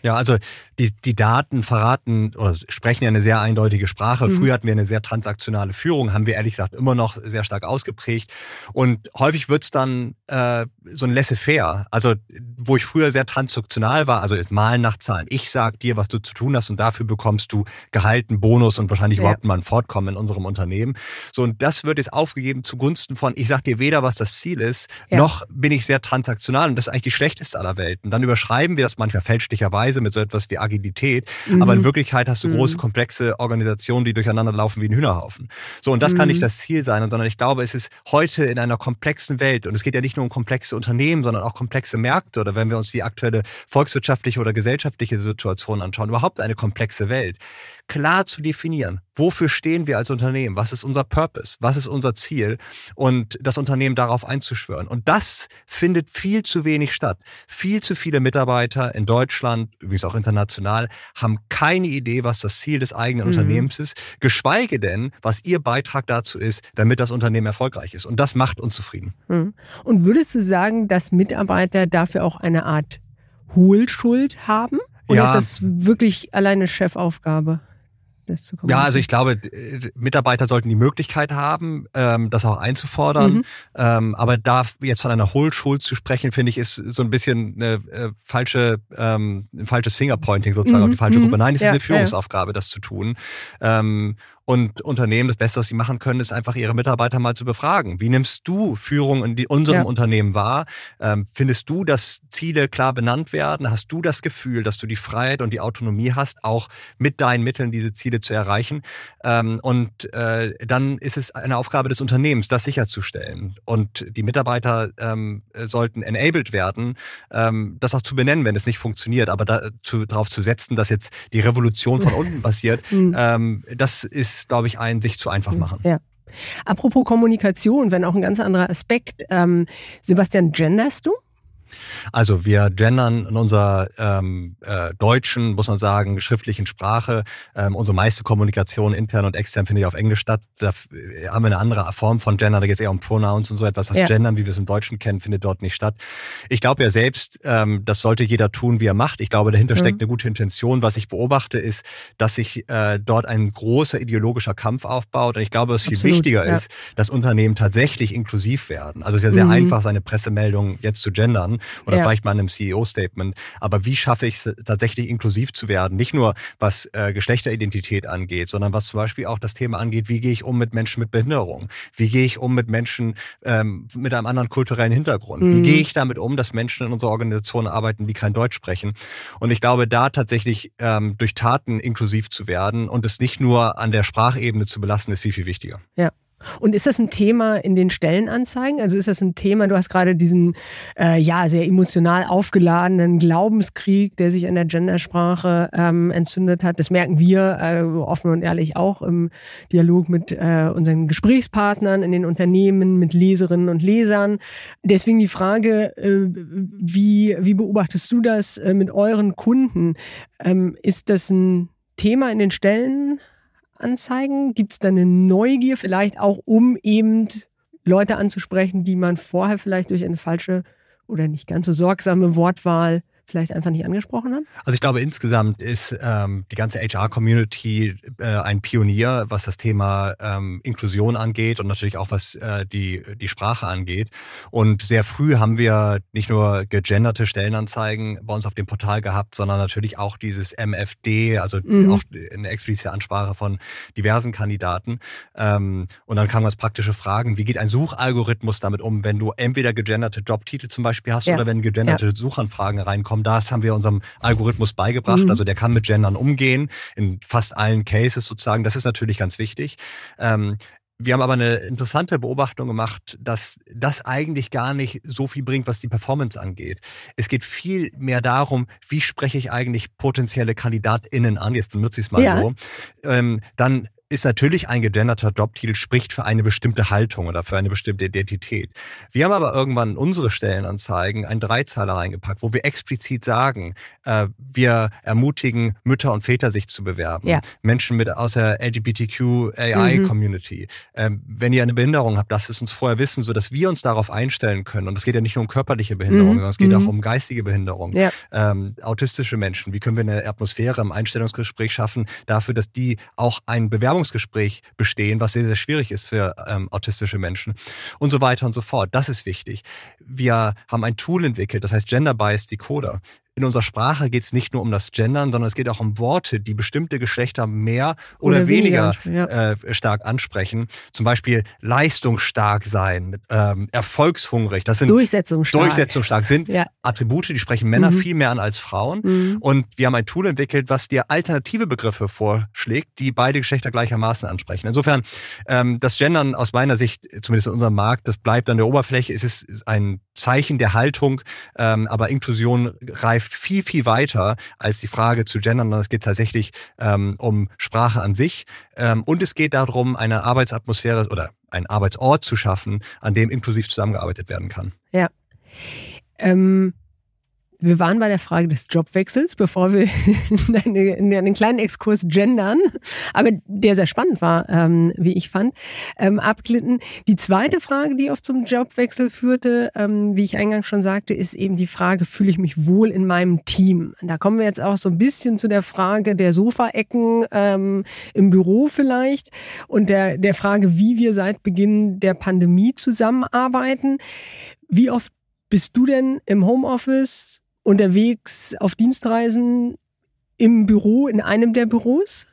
Ja, also die, die Daten verraten oder sprechen ja eine sehr eindeutige Sprache. Mhm. Früher hatten wir eine sehr transaktionale Führung, haben wir ehrlich gesagt immer noch sehr stark ausgeprägt. Und häufig wird's dann äh, so ein laissez-faire. Also wo ich früher sehr transaktional war, also malen nach Zahlen. Ich sag dir, was du zu tun hast und dafür bekommst du Gehalt, einen Bonus und wahrscheinlich ja. überhaupt mal ein Fortkommen in unserem Unternehmen. So, und das wird jetzt aufgegeben zugunsten von, ich sag dir weder, was das Ziel ist, ja. noch bin ich sehr transaktional. Und das ist eigentlich die schlechteste aller Welten. Dann überschreiben wir das manchmal fälschlicherweise Weise mit so etwas wie Agilität. Mhm. Aber in Wirklichkeit hast du große, mhm. komplexe Organisationen, die durcheinander laufen wie ein Hühnerhaufen. So, und das kann nicht mhm. das Ziel sein, sondern ich glaube, es ist heute in einer komplexen Welt, und es geht ja nicht nur um komplexe Unternehmen, sondern auch komplexe Märkte, oder wenn wir uns die aktuelle volkswirtschaftliche oder gesellschaftliche Situation anschauen, überhaupt eine komplexe Welt klar zu definieren. Wofür stehen wir als Unternehmen? Was ist unser Purpose? Was ist unser Ziel? Und das Unternehmen darauf einzuschwören. Und das findet viel zu wenig statt. Viel zu viele Mitarbeiter in Deutschland, übrigens auch international, haben keine Idee, was das Ziel des eigenen mhm. Unternehmens ist, geschweige denn, was ihr Beitrag dazu ist, damit das Unternehmen erfolgreich ist. Und das macht uns zufrieden. Mhm. Und würdest du sagen, dass Mitarbeiter dafür auch eine Art Hohlschuld haben? Oder ja. ist das wirklich alleine Chefaufgabe? Das zu kommunizieren? Ja, also ich glaube, Mitarbeiter sollten die Möglichkeit haben, ähm, das auch einzufordern. Mhm. Ähm, aber da jetzt von einer Hohlschuld zu sprechen, finde ich, ist so ein bisschen eine äh, falsche, ähm, ein falsches Fingerpointing sozusagen mhm. auf die falsche mhm. Gruppe. Nein, es ja, ist eine Führungsaufgabe, das zu tun. Und Unternehmen, das Beste, was sie machen können, ist einfach ihre Mitarbeiter mal zu befragen. Wie nimmst du Führung in die, unserem ja. Unternehmen wahr? Ähm, findest du, dass Ziele klar benannt werden? Hast du das Gefühl, dass du die Freiheit und die Autonomie hast, auch mit deinen Mitteln diese Ziele zu erreichen? Ähm, und äh, dann ist es eine Aufgabe des Unternehmens, das sicherzustellen. Und die Mitarbeiter ähm, sollten enabled werden, ähm, das auch zu benennen, wenn es nicht funktioniert, aber da, zu, darauf zu setzen, dass jetzt die Revolution von unten passiert, hm. ähm, das ist glaube ich, ein sich zu einfach hm, machen. Ja. Apropos Kommunikation, wenn auch ein ganz anderer Aspekt. Ähm, Sebastian, genderst du? Also wir gendern in unserer ähm, äh, deutschen, muss man sagen, schriftlichen Sprache. Ähm, unsere meiste Kommunikation intern und extern findet ja auf Englisch statt. Da haben wir eine andere Form von Gender, da geht es eher um Pronouns und so etwas. Das ja. Gendern, wie wir es im Deutschen kennen, findet dort nicht statt. Ich glaube ja selbst, ähm, das sollte jeder tun, wie er macht. Ich glaube, dahinter mhm. steckt eine gute Intention. Was ich beobachte, ist, dass sich äh, dort ein großer ideologischer Kampf aufbaut. Und ich glaube, was viel Absolut, wichtiger ja. ist, dass Unternehmen tatsächlich inklusiv werden. Also es ist ja sehr mhm. einfach, seine Pressemeldung jetzt zu gendern oder ja. vielleicht mal in einem CEO-Statement. Aber wie schaffe ich es tatsächlich inklusiv zu werden? Nicht nur was äh, Geschlechteridentität angeht, sondern was zum Beispiel auch das Thema angeht, wie gehe ich um mit Menschen mit Behinderung? Wie gehe ich um mit Menschen ähm, mit einem anderen kulturellen Hintergrund? Mhm. Wie gehe ich damit um, dass Menschen in unserer Organisation arbeiten, die kein Deutsch sprechen? Und ich glaube, da tatsächlich ähm, durch Taten inklusiv zu werden und es nicht nur an der Sprachebene zu belassen, ist viel, viel wichtiger. Ja. Und ist das ein Thema in den Stellenanzeigen? Also ist das ein Thema, du hast gerade diesen äh, ja sehr emotional aufgeladenen Glaubenskrieg, der sich an der Gendersprache ähm, entzündet hat. Das merken wir äh, offen und ehrlich auch im Dialog mit äh, unseren Gesprächspartnern in den Unternehmen, mit Leserinnen und Lesern. Deswegen die Frage, äh, wie, wie beobachtest du das äh, mit euren Kunden? Ähm, ist das ein Thema in den Stellen? Anzeigen? Gibt es da eine Neugier vielleicht auch, um eben Leute anzusprechen, die man vorher vielleicht durch eine falsche oder nicht ganz so sorgsame Wortwahl vielleicht einfach nicht angesprochen haben? Also ich glaube, insgesamt ist ähm, die ganze HR-Community äh, ein Pionier, was das Thema ähm, Inklusion angeht und natürlich auch was äh, die, die Sprache angeht. Und sehr früh haben wir nicht nur gegenderte Stellenanzeigen bei uns auf dem Portal gehabt, sondern natürlich auch dieses MFD, also mhm. auch eine explizite Ansprache von diversen Kandidaten. Ähm, und dann kamen ganz praktische Fragen, wie geht ein Suchalgorithmus damit um, wenn du entweder gegenderte Jobtitel zum Beispiel hast ja. oder wenn gegenderte ja. Suchanfragen reinkommen kommen. Das haben wir unserem Algorithmus beigebracht. Mhm. Also der kann mit Gendern umgehen, in fast allen Cases sozusagen. Das ist natürlich ganz wichtig. Ähm, wir haben aber eine interessante Beobachtung gemacht, dass das eigentlich gar nicht so viel bringt, was die Performance angeht. Es geht viel mehr darum, wie spreche ich eigentlich potenzielle KandidatInnen an, jetzt benutze ich es mal ja. so. Ähm, dann ist natürlich ein gegenderter Jobtitel, spricht für eine bestimmte Haltung oder für eine bestimmte Identität. Wir haben aber irgendwann in unsere Stellenanzeigen einen Dreizeiler reingepackt, wo wir explizit sagen, äh, wir ermutigen Mütter und Väter sich zu bewerben. Ja. Menschen mit aus der LGBTQ-AI-Community. Mhm. Ähm, wenn ihr eine Behinderung habt, lasst es uns vorher wissen, so dass wir uns darauf einstellen können. Und es geht ja nicht nur um körperliche Behinderung, mhm. sondern es geht mhm. auch um geistige Behinderung. Ja. Ähm, autistische Menschen. Wie können wir eine Atmosphäre im Einstellungsgespräch schaffen dafür, dass die auch ein Bewerbung Bewerbungsgespräch bestehen, was sehr, sehr schwierig ist für ähm, autistische Menschen und so weiter und so fort. Das ist wichtig. Wir haben ein Tool entwickelt, das heißt Gender Bias Decoder in unserer Sprache geht es nicht nur um das Gendern, sondern es geht auch um Worte, die bestimmte Geschlechter mehr oder, oder weniger, weniger ja. äh, stark ansprechen. Zum Beispiel leistungsstark sein, ähm, erfolgshungrig. Das sind durchsetzungsstark. Durchsetzungsstark sind ja. Attribute, die sprechen Männer mhm. viel mehr an als Frauen. Mhm. Und wir haben ein Tool entwickelt, was dir alternative Begriffe vorschlägt, die beide Geschlechter gleichermaßen ansprechen. Insofern, ähm, das Gendern aus meiner Sicht, zumindest in unserem Markt, das bleibt an der Oberfläche. Es ist ein Zeichen der Haltung, ähm, aber Inklusion greift viel, viel weiter als die Frage zu gendern. Es geht tatsächlich ähm, um Sprache an sich ähm, und es geht darum, eine Arbeitsatmosphäre oder einen Arbeitsort zu schaffen, an dem inklusiv zusammengearbeitet werden kann. Ja. Ähm wir waren bei der Frage des Jobwechsels, bevor wir in einen kleinen Exkurs gendern, aber der sehr spannend war, ähm, wie ich fand, ähm, abglitten. Die zweite Frage, die oft zum Jobwechsel führte, ähm, wie ich eingangs schon sagte, ist eben die Frage, fühle ich mich wohl in meinem Team? Da kommen wir jetzt auch so ein bisschen zu der Frage der Sofaecken ähm, im Büro vielleicht und der, der Frage, wie wir seit Beginn der Pandemie zusammenarbeiten. Wie oft bist du denn im Homeoffice unterwegs auf Dienstreisen im Büro, in einem der Büros?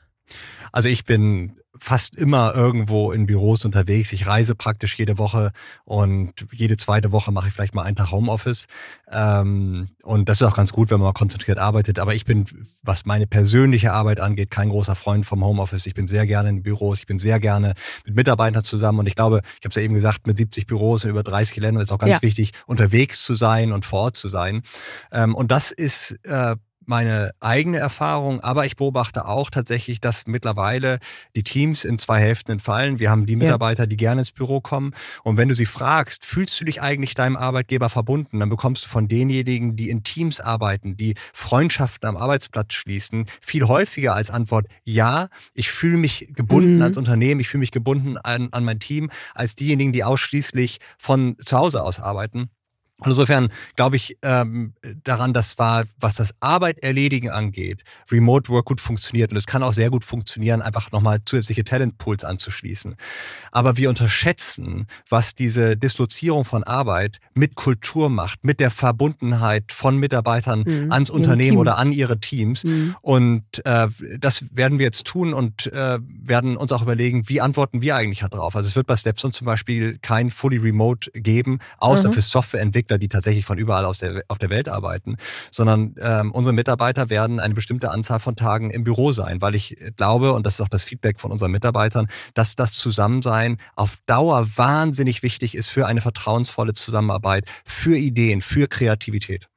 Also ich bin fast immer irgendwo in Büros unterwegs. Ich reise praktisch jede Woche und jede zweite Woche mache ich vielleicht mal einen Tag Homeoffice. Ähm, und das ist auch ganz gut, wenn man mal konzentriert arbeitet. Aber ich bin, was meine persönliche Arbeit angeht, kein großer Freund vom Homeoffice. Ich bin sehr gerne in Büros, ich bin sehr gerne mit Mitarbeitern zusammen. Und ich glaube, ich habe es ja eben gesagt, mit 70 Büros in über 30 Ländern ist auch ganz ja. wichtig, unterwegs zu sein und vor Ort zu sein. Ähm, und das ist äh, meine eigene Erfahrung, aber ich beobachte auch tatsächlich, dass mittlerweile die Teams in zwei Hälften entfallen. Wir haben die Mitarbeiter, die gerne ins Büro kommen. Und wenn du sie fragst, fühlst du dich eigentlich deinem Arbeitgeber verbunden, dann bekommst du von denjenigen, die in Teams arbeiten, die Freundschaften am Arbeitsplatz schließen, viel häufiger als Antwort, ja, ich fühle mich gebunden mhm. als Unternehmen, ich fühle mich gebunden an, an mein Team, als diejenigen, die ausschließlich von zu Hause aus arbeiten. Und insofern glaube ich ähm, daran, dass war, was das Arbeit erledigen angeht, Remote Work gut funktioniert. Und es kann auch sehr gut funktionieren, einfach nochmal zusätzliche Talentpools anzuschließen. Aber wir unterschätzen, was diese Dislozierung von Arbeit mit Kultur macht, mit der Verbundenheit von Mitarbeitern mhm. ans Unternehmen oder an ihre Teams. Mhm. Und äh, das werden wir jetzt tun und äh, werden uns auch überlegen, wie antworten wir eigentlich darauf. Also es wird bei Stepson zum Beispiel kein Fully Remote geben, außer mhm. für Softwareentwicklung Entwickler, die tatsächlich von überall aus der, auf der Welt arbeiten, sondern ähm, unsere Mitarbeiter werden eine bestimmte Anzahl von Tagen im Büro sein, weil ich glaube, und das ist auch das Feedback von unseren Mitarbeitern, dass das Zusammensein auf Dauer wahnsinnig wichtig ist für eine vertrauensvolle Zusammenarbeit, für Ideen, für Kreativität.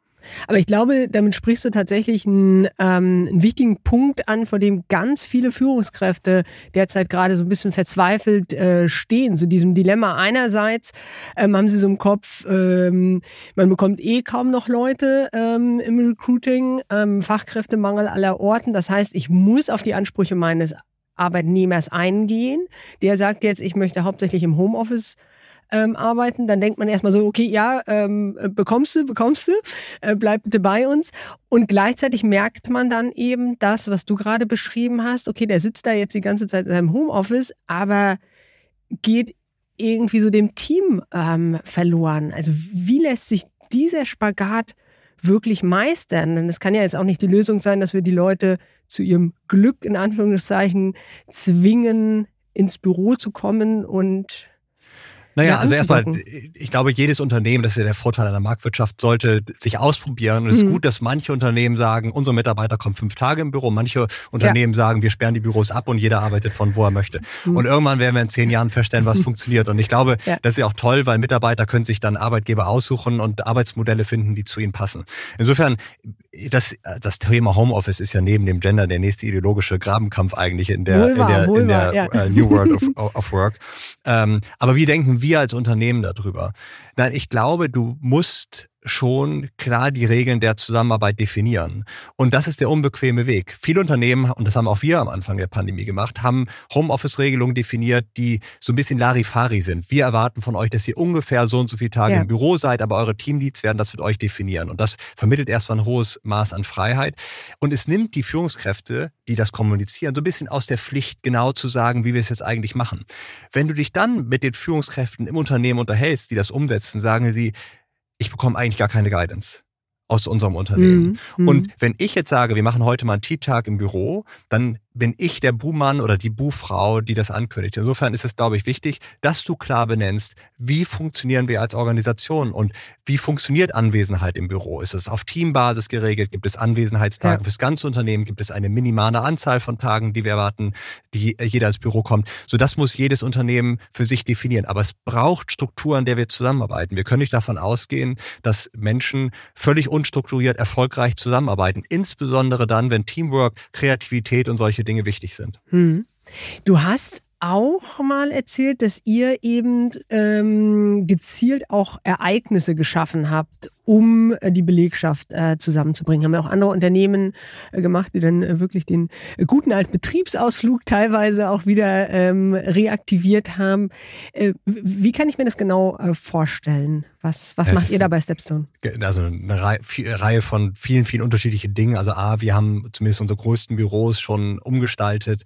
Aber ich glaube, damit sprichst du tatsächlich einen, ähm, einen wichtigen Punkt an, vor dem ganz viele Führungskräfte derzeit gerade so ein bisschen verzweifelt äh, stehen. So diesem Dilemma einerseits ähm, haben sie so im Kopf, ähm, man bekommt eh kaum noch Leute ähm, im Recruiting, ähm, Fachkräftemangel aller Orten. Das heißt, ich muss auf die Ansprüche meines Arbeitnehmers eingehen. Der sagt jetzt, ich möchte hauptsächlich im Homeoffice ähm, arbeiten, dann denkt man erstmal so, okay, ja, ähm, bekommst du, bekommst du, äh, bleib bitte bei uns. Und gleichzeitig merkt man dann eben das, was du gerade beschrieben hast, okay, der sitzt da jetzt die ganze Zeit in seinem Homeoffice, aber geht irgendwie so dem Team ähm, verloren. Also wie lässt sich dieser Spagat wirklich meistern? Denn es kann ja jetzt auch nicht die Lösung sein, dass wir die Leute zu ihrem Glück in Anführungszeichen zwingen, ins Büro zu kommen und Naja, also erstmal, ich glaube, jedes Unternehmen, das ist ja der Vorteil einer Marktwirtschaft, sollte sich ausprobieren. Und es mhm. ist gut, dass manche Unternehmen sagen, unsere Mitarbeiter kommen fünf Tage im Büro. Manche Unternehmen ja. sagen, wir sperren die Büros ab und jeder arbeitet von wo er möchte. Mhm. Und irgendwann werden wir in zehn Jahren feststellen, was funktioniert. Und ich glaube, ja. das ist ja auch toll, weil Mitarbeiter können sich dann Arbeitgeber aussuchen und Arbeitsmodelle finden, die zu ihnen passen. Insofern, das, das Thema Homeoffice ist ja neben dem Gender der nächste ideologische Grabenkampf eigentlich in der, wohlwahr, in der, in der ja. uh, New World of, of Work. Ähm, aber wie denken wir als Unternehmen darüber? Nein, ich glaube, du musst schon klar die Regeln der Zusammenarbeit definieren. Und das ist der unbequeme Weg. Viele Unternehmen, und das haben auch wir am Anfang der Pandemie gemacht, haben Homeoffice-Regelungen definiert, die so ein bisschen Larifari sind. Wir erwarten von euch, dass ihr ungefähr so und so viele Tage ja. im Büro seid, aber eure Teamleads werden das mit euch definieren. Und das vermittelt erstmal ein hohes Maß an Freiheit. Und es nimmt die Führungskräfte, die das kommunizieren, so ein bisschen aus der Pflicht, genau zu sagen, wie wir es jetzt eigentlich machen. Wenn du dich dann mit den Führungskräften im Unternehmen unterhältst, die das umsetzen, sagen sie, ich bekomme eigentlich gar keine Guidance aus unserem Unternehmen. Mhm. Und wenn ich jetzt sage, wir machen heute mal einen Tea-Tag im Büro, dann bin ich der Buhmann oder die Buhfrau, die das ankündigt. Insofern ist es, glaube ich, wichtig, dass du klar benennst, wie funktionieren wir als Organisation und wie funktioniert Anwesenheit im Büro? Ist es auf Teambasis geregelt? Gibt es Anwesenheitstage ja. fürs ganze Unternehmen? Gibt es eine minimale Anzahl von Tagen, die wir erwarten, die jeder ins Büro kommt? So, das muss jedes Unternehmen für sich definieren. Aber es braucht Strukturen, der wir zusammenarbeiten. Wir können nicht davon ausgehen, dass Menschen völlig unstrukturiert erfolgreich zusammenarbeiten. Insbesondere dann, wenn Teamwork, Kreativität und solche Dinge wichtig sind. Hm. Du hast auch mal erzählt, dass ihr eben ähm, gezielt auch Ereignisse geschaffen habt, um äh, die Belegschaft äh, zusammenzubringen. Haben ja auch andere Unternehmen äh, gemacht, die dann äh, wirklich den guten alten Betriebsausflug teilweise auch wieder ähm, reaktiviert haben. Wie kann ich mir das genau vorstellen? Was, was ja, macht ihr da bei Stepstone? Also eine Reihe, Reihe von vielen, vielen unterschiedlichen Dingen. Also A, wir haben zumindest unsere größten Büros schon umgestaltet,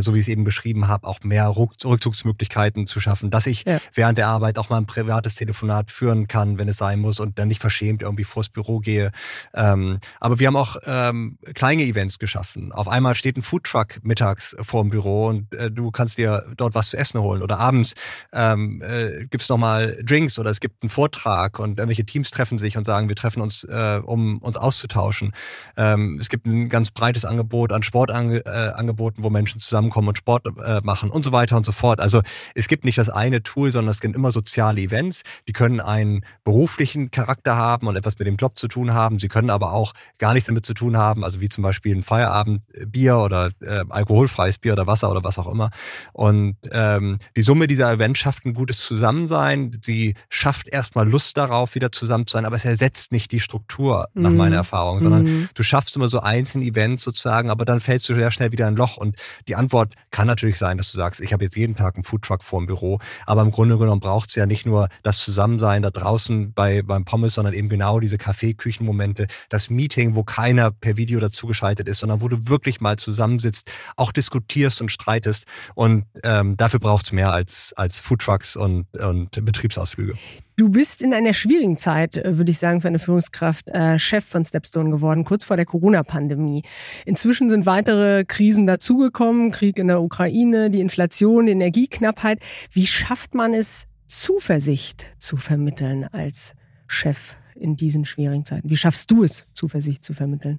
so wie ich es eben beschrieben habe, auch mehr Rückzugsmöglichkeiten zu schaffen, dass ich ja. während der Arbeit auch mal ein privates Telefonat führen kann, wenn es sein muss und dann nicht verschwinde verschämt irgendwie vors Büro gehe. Ähm, aber wir haben auch ähm, kleine Events geschaffen. Auf einmal steht ein Foodtruck mittags vor dem Büro und äh, du kannst dir dort was zu essen holen. Oder abends ähm, äh, gibt es nochmal Drinks oder es gibt einen Vortrag und irgendwelche Teams treffen sich und sagen, wir treffen uns, äh, um uns auszutauschen. Ähm, es gibt ein ganz breites Angebot an Sportangeboten, äh, wo Menschen zusammenkommen und Sport äh, machen und so weiter und so fort. Also es gibt nicht das eine Tool, sondern es gibt immer soziale Events. Die können einen beruflichen Charakter haben haben und etwas mit dem Job zu tun haben. Sie können aber auch gar nichts damit zu tun haben, also wie zum Beispiel ein Feierabendbier oder äh, alkoholfreies Bier oder Wasser oder was auch immer. Und ähm, die Summe dieser Events schafft ein gutes Zusammensein. Sie schafft erstmal Lust darauf, wieder zusammen zu sein, aber es ersetzt nicht die Struktur nach mhm. meiner Erfahrung, sondern mhm. du schaffst immer so einzelne Events sozusagen, aber dann fällst du sehr schnell wieder ein Loch. Und die Antwort kann natürlich sein, dass du sagst, ich habe jetzt jeden Tag einen Foodtruck vor dem Büro, aber im Grunde genommen braucht es ja nicht nur das Zusammensein da draußen bei, beim Pommes, sondern eben eben genau diese Kaffeeküchenmomente, das Meeting, wo keiner per Video dazugeschaltet ist, sondern wo du wirklich mal zusammensitzt, auch diskutierst und streitest. Und ähm, dafür braucht es mehr als, als Foodtrucks und, und Betriebsausflüge. Du bist in einer schwierigen Zeit, äh, würde ich sagen, für eine Führungskraft äh, Chef von Stepstone geworden, kurz vor der Corona-Pandemie. Inzwischen sind weitere Krisen dazugekommen, Krieg in der Ukraine, die Inflation, die Energieknappheit. Wie schafft man es, Zuversicht zu vermitteln als Chef in diesen schwierigen Zeiten? Wie schaffst du es, Zuversicht zu vermitteln?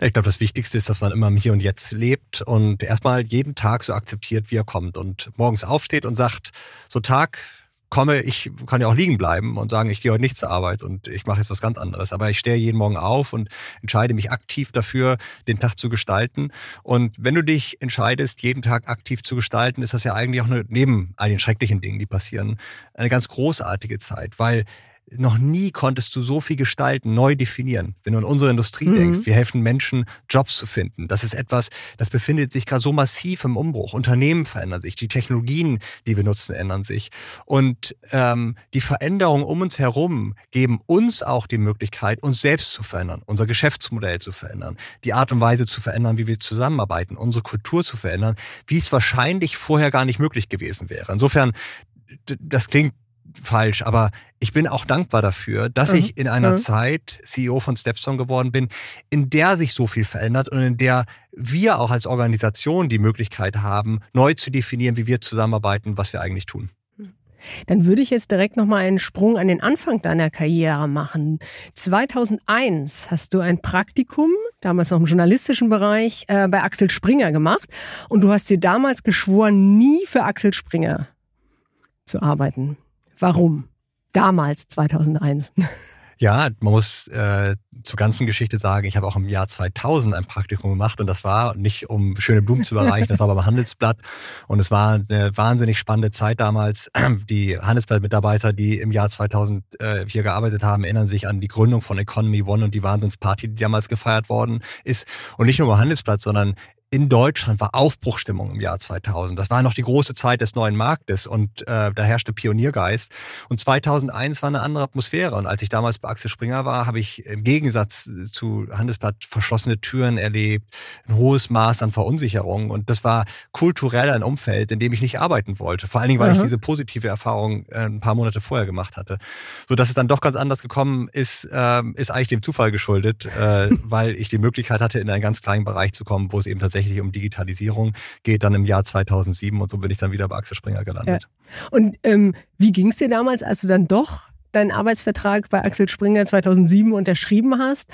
Ich glaube, das Wichtigste ist, dass man immer im Hier und Jetzt lebt und erstmal jeden Tag so akzeptiert, wie er kommt und morgens aufsteht und sagt, so Tag, komme, ich kann ja auch liegen bleiben und sagen, ich gehe heute nicht zur Arbeit und ich mache jetzt was ganz anderes. Aber ich stehe jeden Morgen auf und entscheide mich aktiv dafür, den Tag zu gestalten. Und wenn du dich entscheidest, jeden Tag aktiv zu gestalten, ist das ja eigentlich auch eine, neben all den schrecklichen Dingen, die passieren, eine ganz großartige Zeit, weil noch nie konntest du so viel gestalten, neu definieren. Wenn du an unsere Industrie mhm. denkst, wir helfen Menschen, Jobs zu finden. Das ist etwas, das befindet sich gerade so massiv im Umbruch. Unternehmen verändern sich, die Technologien, die wir nutzen, ändern sich. Und ähm, die Veränderungen um uns herum geben uns auch die Möglichkeit, uns selbst zu verändern, unser Geschäftsmodell zu verändern, die Art und Weise zu verändern, wie wir zusammenarbeiten, unsere Kultur zu verändern, wie es wahrscheinlich vorher gar nicht möglich gewesen wäre. Insofern, das klingt falsch, aber ich bin auch dankbar dafür, dass mhm. ich in einer mhm. Zeit CEO von Stepstone geworden bin, in der sich so viel verändert und in der wir auch als Organisation die Möglichkeit haben, neu zu definieren, wie wir zusammenarbeiten, was wir eigentlich tun. Dann würde ich jetzt direkt nochmal einen Sprung an den Anfang deiner Karriere machen. 2001 hast du ein Praktikum, damals noch im journalistischen Bereich, äh, bei Axel Springer gemacht. Und du hast dir damals geschworen, nie für Axel Springer zu arbeiten. Warum? Damals, 2001. Ja, man muss äh, zur ganzen Geschichte sagen, ich habe auch im Jahr 2000 ein Praktikum gemacht und das war nicht, um schöne Blumen zu überreichen, das war beim Handelsblatt und es war eine wahnsinnig spannende Zeit damals. Die Handelsblatt-Mitarbeiter, die im Jahr 2000 äh, hier gearbeitet haben, erinnern sich an die Gründung von Economy One und die Wahnsinnsparty, die damals gefeiert worden ist. Und nicht nur beim Handelsblatt, sondern in Deutschland war Aufbruchstimmung im Jahr 2000. Das war noch die große Zeit des neuen Marktes und äh, da herrschte Pioniergeist. Und 2001 war eine andere Atmosphäre. Und als ich damals bei Axel Springer war, habe ich im Gegensatz zu Handelsblatt verschlossene Türen erlebt, ein hohes Maß an Verunsicherung. Und das war kulturell ein Umfeld, in dem ich nicht arbeiten wollte. Vor allen Dingen, weil Aha. ich diese positive Erfahrung äh, ein paar Monate vorher gemacht hatte. So dass es dann doch ganz anders gekommen ist, äh, ist eigentlich dem Zufall geschuldet, äh, weil ich die Möglichkeit hatte, in einen ganz kleinen Bereich zu kommen, wo es eben tatsächlich tatsächlich um Digitalisierung geht, dann im Jahr 2007 und so bin ich dann wieder bei Axel Springer gelandet. Ja. Und ähm, wie ging es dir damals, als du dann doch deinen Arbeitsvertrag bei Axel Springer 2007 unterschrieben hast?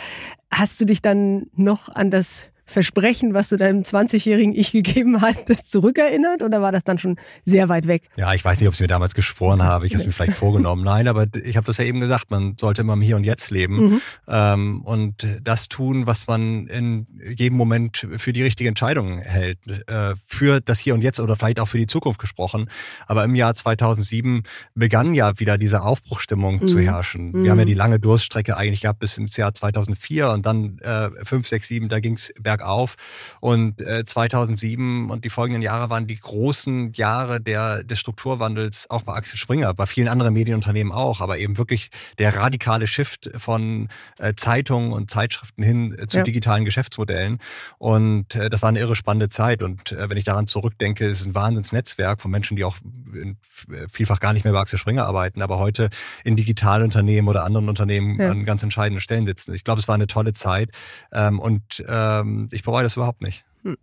Hast du dich dann noch an das Versprechen, was du deinem 20-jährigen Ich gegeben hattest, zurückerinnert oder war das dann schon sehr weit weg? Ja, ich weiß nicht, ob ich mir damals geschworen habe. Ich habe es mir vielleicht vorgenommen. Nein, aber ich habe das ja eben gesagt, man sollte immer im Hier und Jetzt leben mhm. ähm, und das tun, was man in jedem Moment für die richtige Entscheidung hält. Äh, für das Hier und Jetzt oder vielleicht auch für die Zukunft gesprochen. Aber im Jahr 2007 begann ja wieder diese Aufbruchstimmung mhm. zu herrschen. Wir mhm. haben ja die lange Durststrecke eigentlich gehabt bis ins Jahr 2004 und dann äh, 5, 6, 7, da ging es bergab bergauf. Und äh, 2007 und die folgenden Jahre waren die großen Jahre der, des Strukturwandels, auch bei Axel Springer, bei vielen anderen Medienunternehmen auch, aber eben wirklich der radikale Shift von äh, Zeitungen und Zeitschriften hin äh, zu ja. digitalen Geschäftsmodellen. Und äh, das war eine irre spannende Zeit. Und äh, wenn ich daran zurückdenke, ist es ein Wahnsinnsnetzwerk von Menschen, die auch in, äh, vielfach gar nicht mehr bei Axel Springer arbeiten, aber heute in Digitalunternehmen oder anderen Unternehmen ja. an ganz entscheidenden Stellen sitzen. Ich glaube, es war eine tolle Zeit. Ähm, und ähm, ich bereue das überhaupt nicht. Hm.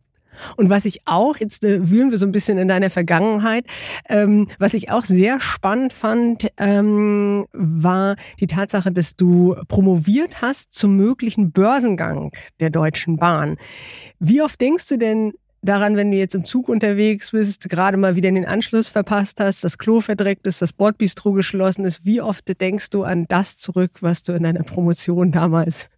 Und was ich auch, jetzt äh, wühlen wir so ein bisschen in deiner Vergangenheit, ähm, was ich auch sehr spannend fand, ähm, war die Tatsache, dass du promoviert hast zum möglichen Börsengang der Deutschen Bahn. Wie oft denkst du denn daran, wenn du jetzt im Zug unterwegs bist, gerade mal wieder den Anschluss verpasst hast, das Klo verdreckt ist, das Bordbistro geschlossen ist, wie oft denkst du an das zurück, was du in deiner Promotion damals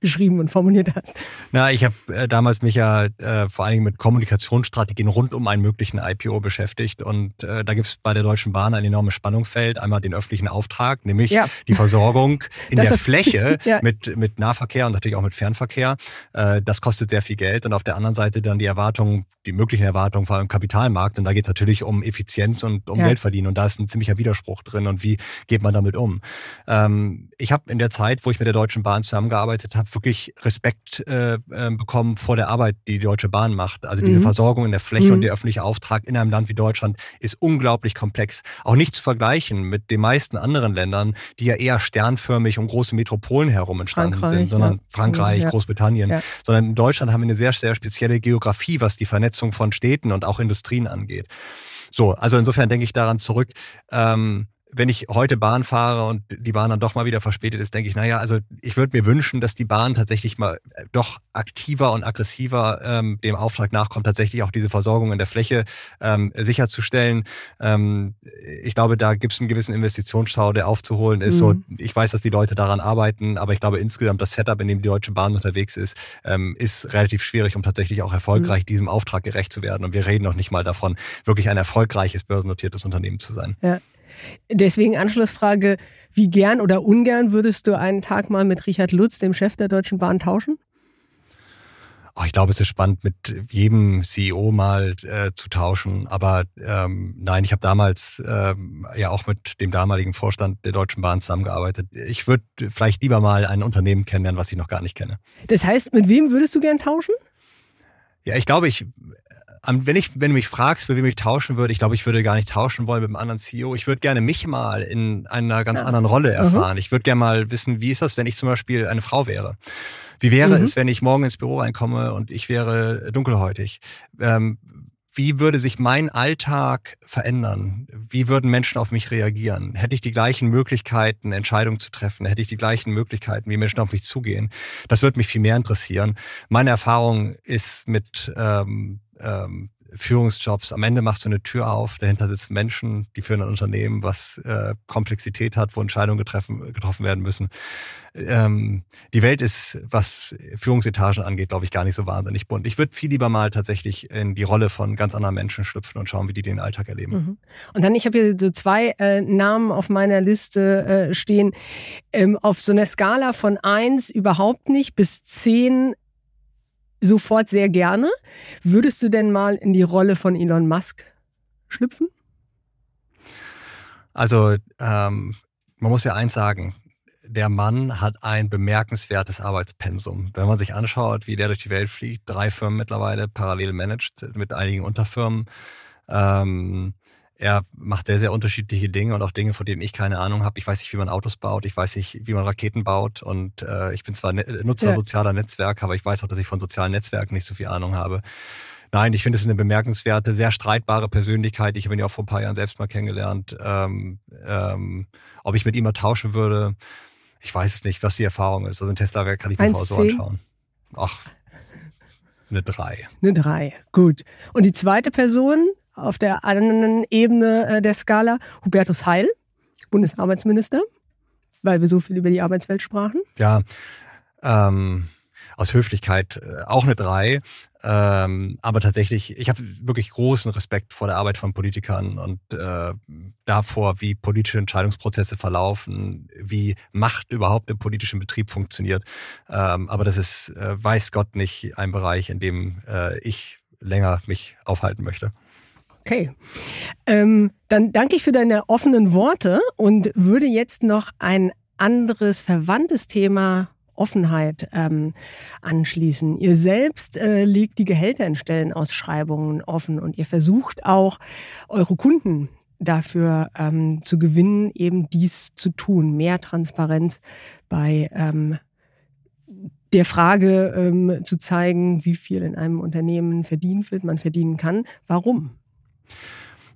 geschrieben und formuliert hast? Na, ich habe äh, damals mich ja äh, vor allen Dingen mit Kommunikationsstrategien rund um einen möglichen IPO beschäftigt. Und äh, da gibt es bei der Deutschen Bahn ein enormes Spannungsfeld. Einmal den öffentlichen Auftrag, nämlich ja. die Versorgung in das der Fläche ja. mit, mit Nahverkehr und natürlich auch mit Fernverkehr. Äh, das kostet sehr viel Geld. Und auf der anderen Seite dann die Erwartungen, die möglichen Erwartungen vor allem im Kapitalmarkt. Und da geht es natürlich um Effizienz und um ja. Geld verdienen. Und da ist ein ziemlicher Widerspruch drin. Und wie geht man damit um? Ähm, ich habe in der Zeit, wo ich mit der Deutschen Bahn zusammengearbeitet habe, wirklich Respekt äh, äh, bekommen vor der Arbeit, die die Deutsche Bahn macht. Also diese mhm. Versorgung in der Fläche mhm. und der öffentliche Auftrag in einem Land wie Deutschland ist unglaublich komplex. Auch nicht zu vergleichen mit den meisten anderen Ländern, die ja eher sternförmig um große Metropolen herum entstanden Frankreich, sind, sondern ja. Frankreich, ja. Großbritannien. Ja. Sondern in Deutschland haben wir eine sehr, sehr spezielle Geografie, was die Vernetzung von Städten und auch Industrien angeht. So, also insofern denke ich daran zurück. Ähm, wenn ich heute Bahn fahre und die Bahn dann doch mal wieder verspätet ist, denke ich, naja, also ich würde mir wünschen, dass die Bahn tatsächlich mal äh, doch aktiver und aggressiver ähm, dem Auftrag nachkommt, tatsächlich auch diese Versorgung in der Fläche ähm, sicherzustellen. Ähm, ich glaube, da gibt es einen gewissen Investitionsstau, der aufzuholen ist. Mhm. So, ich weiß, dass die Leute daran arbeiten, aber ich glaube insgesamt das Setup, in dem die Deutsche Bahn unterwegs ist, ähm, ist relativ schwierig, um tatsächlich auch erfolgreich mhm. diesem Auftrag gerecht zu werden. Und wir reden noch nicht mal davon, wirklich ein erfolgreiches börsennotiertes Unternehmen zu sein. Ja. Deswegen Anschlussfrage, wie gern oder ungern würdest du einen Tag mal mit Richard Lutz, dem Chef der Deutschen Bahn, tauschen? Oh, ich glaube, es ist spannend, mit jedem CEO mal äh, zu tauschen. Aber ähm, nein, ich habe damals ähm, ja auch mit dem damaligen Vorstand der Deutschen Bahn zusammengearbeitet. Ich würde vielleicht lieber mal ein Unternehmen kennenlernen, was ich noch gar nicht kenne. Das heißt, mit wem würdest du gern tauschen? Ja, ich glaube, ich wenn ich, wenn du mich fragst, mit wem ich tauschen würde, ich glaube, ich würde gar nicht tauschen wollen mit einem anderen CEO. Ich würde gerne mich mal in einer ganz ja. anderen Rolle erfahren. Mhm. Ich würde gerne mal wissen, wie ist das, wenn ich zum Beispiel eine Frau wäre? Wie wäre mhm. es, wenn ich morgen ins Büro reinkomme und ich wäre dunkelhäutig? Ähm, wie würde sich mein Alltag verändern? Wie würden Menschen auf mich reagieren? Hätte ich die gleichen Möglichkeiten, Entscheidungen zu treffen? Hätte ich die gleichen Möglichkeiten, wie Menschen auf mich zugehen? Das würde mich viel mehr interessieren. Meine Erfahrung ist mit ähm, ähm, Führungsjobs. Am Ende machst du eine Tür auf, dahinter sitzen Menschen, die führen ein Unternehmen, was äh, Komplexität hat, wo Entscheidungen getroffen, getroffen werden müssen. Ähm, die Welt ist, was Führungsetagen angeht, glaube ich, gar nicht so wahnsinnig bunt. Ich würde viel lieber mal tatsächlich in die Rolle von ganz anderen Menschen schlüpfen und schauen, wie die den Alltag erleben. Mhm. Und dann, ich habe hier so zwei äh, Namen auf meiner Liste äh, stehen. Ähm, auf so einer Skala von eins überhaupt nicht bis zehn sofort sehr gerne. Würdest du denn mal in die Rolle von Elon Musk schlüpfen? Also ähm, man muss ja eins sagen, der Mann hat ein bemerkenswertes Arbeitspensum. Wenn man sich anschaut, wie der durch die Welt fliegt, drei Firmen mittlerweile parallel managt mit einigen Unterfirmen, ähm, er macht sehr, sehr unterschiedliche Dinge und auch Dinge, von denen ich keine Ahnung habe. Ich weiß nicht, wie man Autos baut, ich weiß nicht, wie man Raketen baut und äh, ich bin zwar ne Nutzer ja. sozialer Netzwerke, aber ich weiß auch, dass ich von sozialen Netzwerken nicht so viel Ahnung habe. Nein, ich finde es eine bemerkenswerte, sehr streitbare Persönlichkeit. Ich habe ihn ja auch vor ein paar Jahren selbst mal kennengelernt. Ähm, ähm, ob ich mit ihm mal tauschen würde, ich weiß es nicht, was die Erfahrung ist. Also ein Tesla kann ich mir so anschauen. Ach, eine drei. Eine drei, gut. Und die zweite Person, auf der anderen Ebene äh, der Skala Hubertus Heil, Bundesarbeitsminister, weil wir so viel über die Arbeitswelt sprachen. Ja, ähm, aus Höflichkeit äh, auch eine drei. Ähm, aber tatsächlich, ich habe wirklich großen Respekt vor der Arbeit von Politikern und äh, davor, wie politische Entscheidungsprozesse verlaufen, wie Macht überhaupt im politischen Betrieb funktioniert. Ähm, aber das ist, äh, weiß Gott, nicht ein Bereich, in dem äh, ich länger mich aufhalten möchte. Okay. Ähm, dann danke ich für deine offenen Worte und würde jetzt noch ein anderes verwandtes Thema Offenheit ähm, anschließen. Ihr selbst äh, legt die Gehälter in Stellenausschreibungen offen und ihr versucht auch eure Kunden dafür ähm, zu gewinnen, eben dies zu tun. Mehr Transparenz bei ähm, der Frage ähm, zu zeigen, wie viel in einem Unternehmen verdient wird, man verdienen kann. Warum?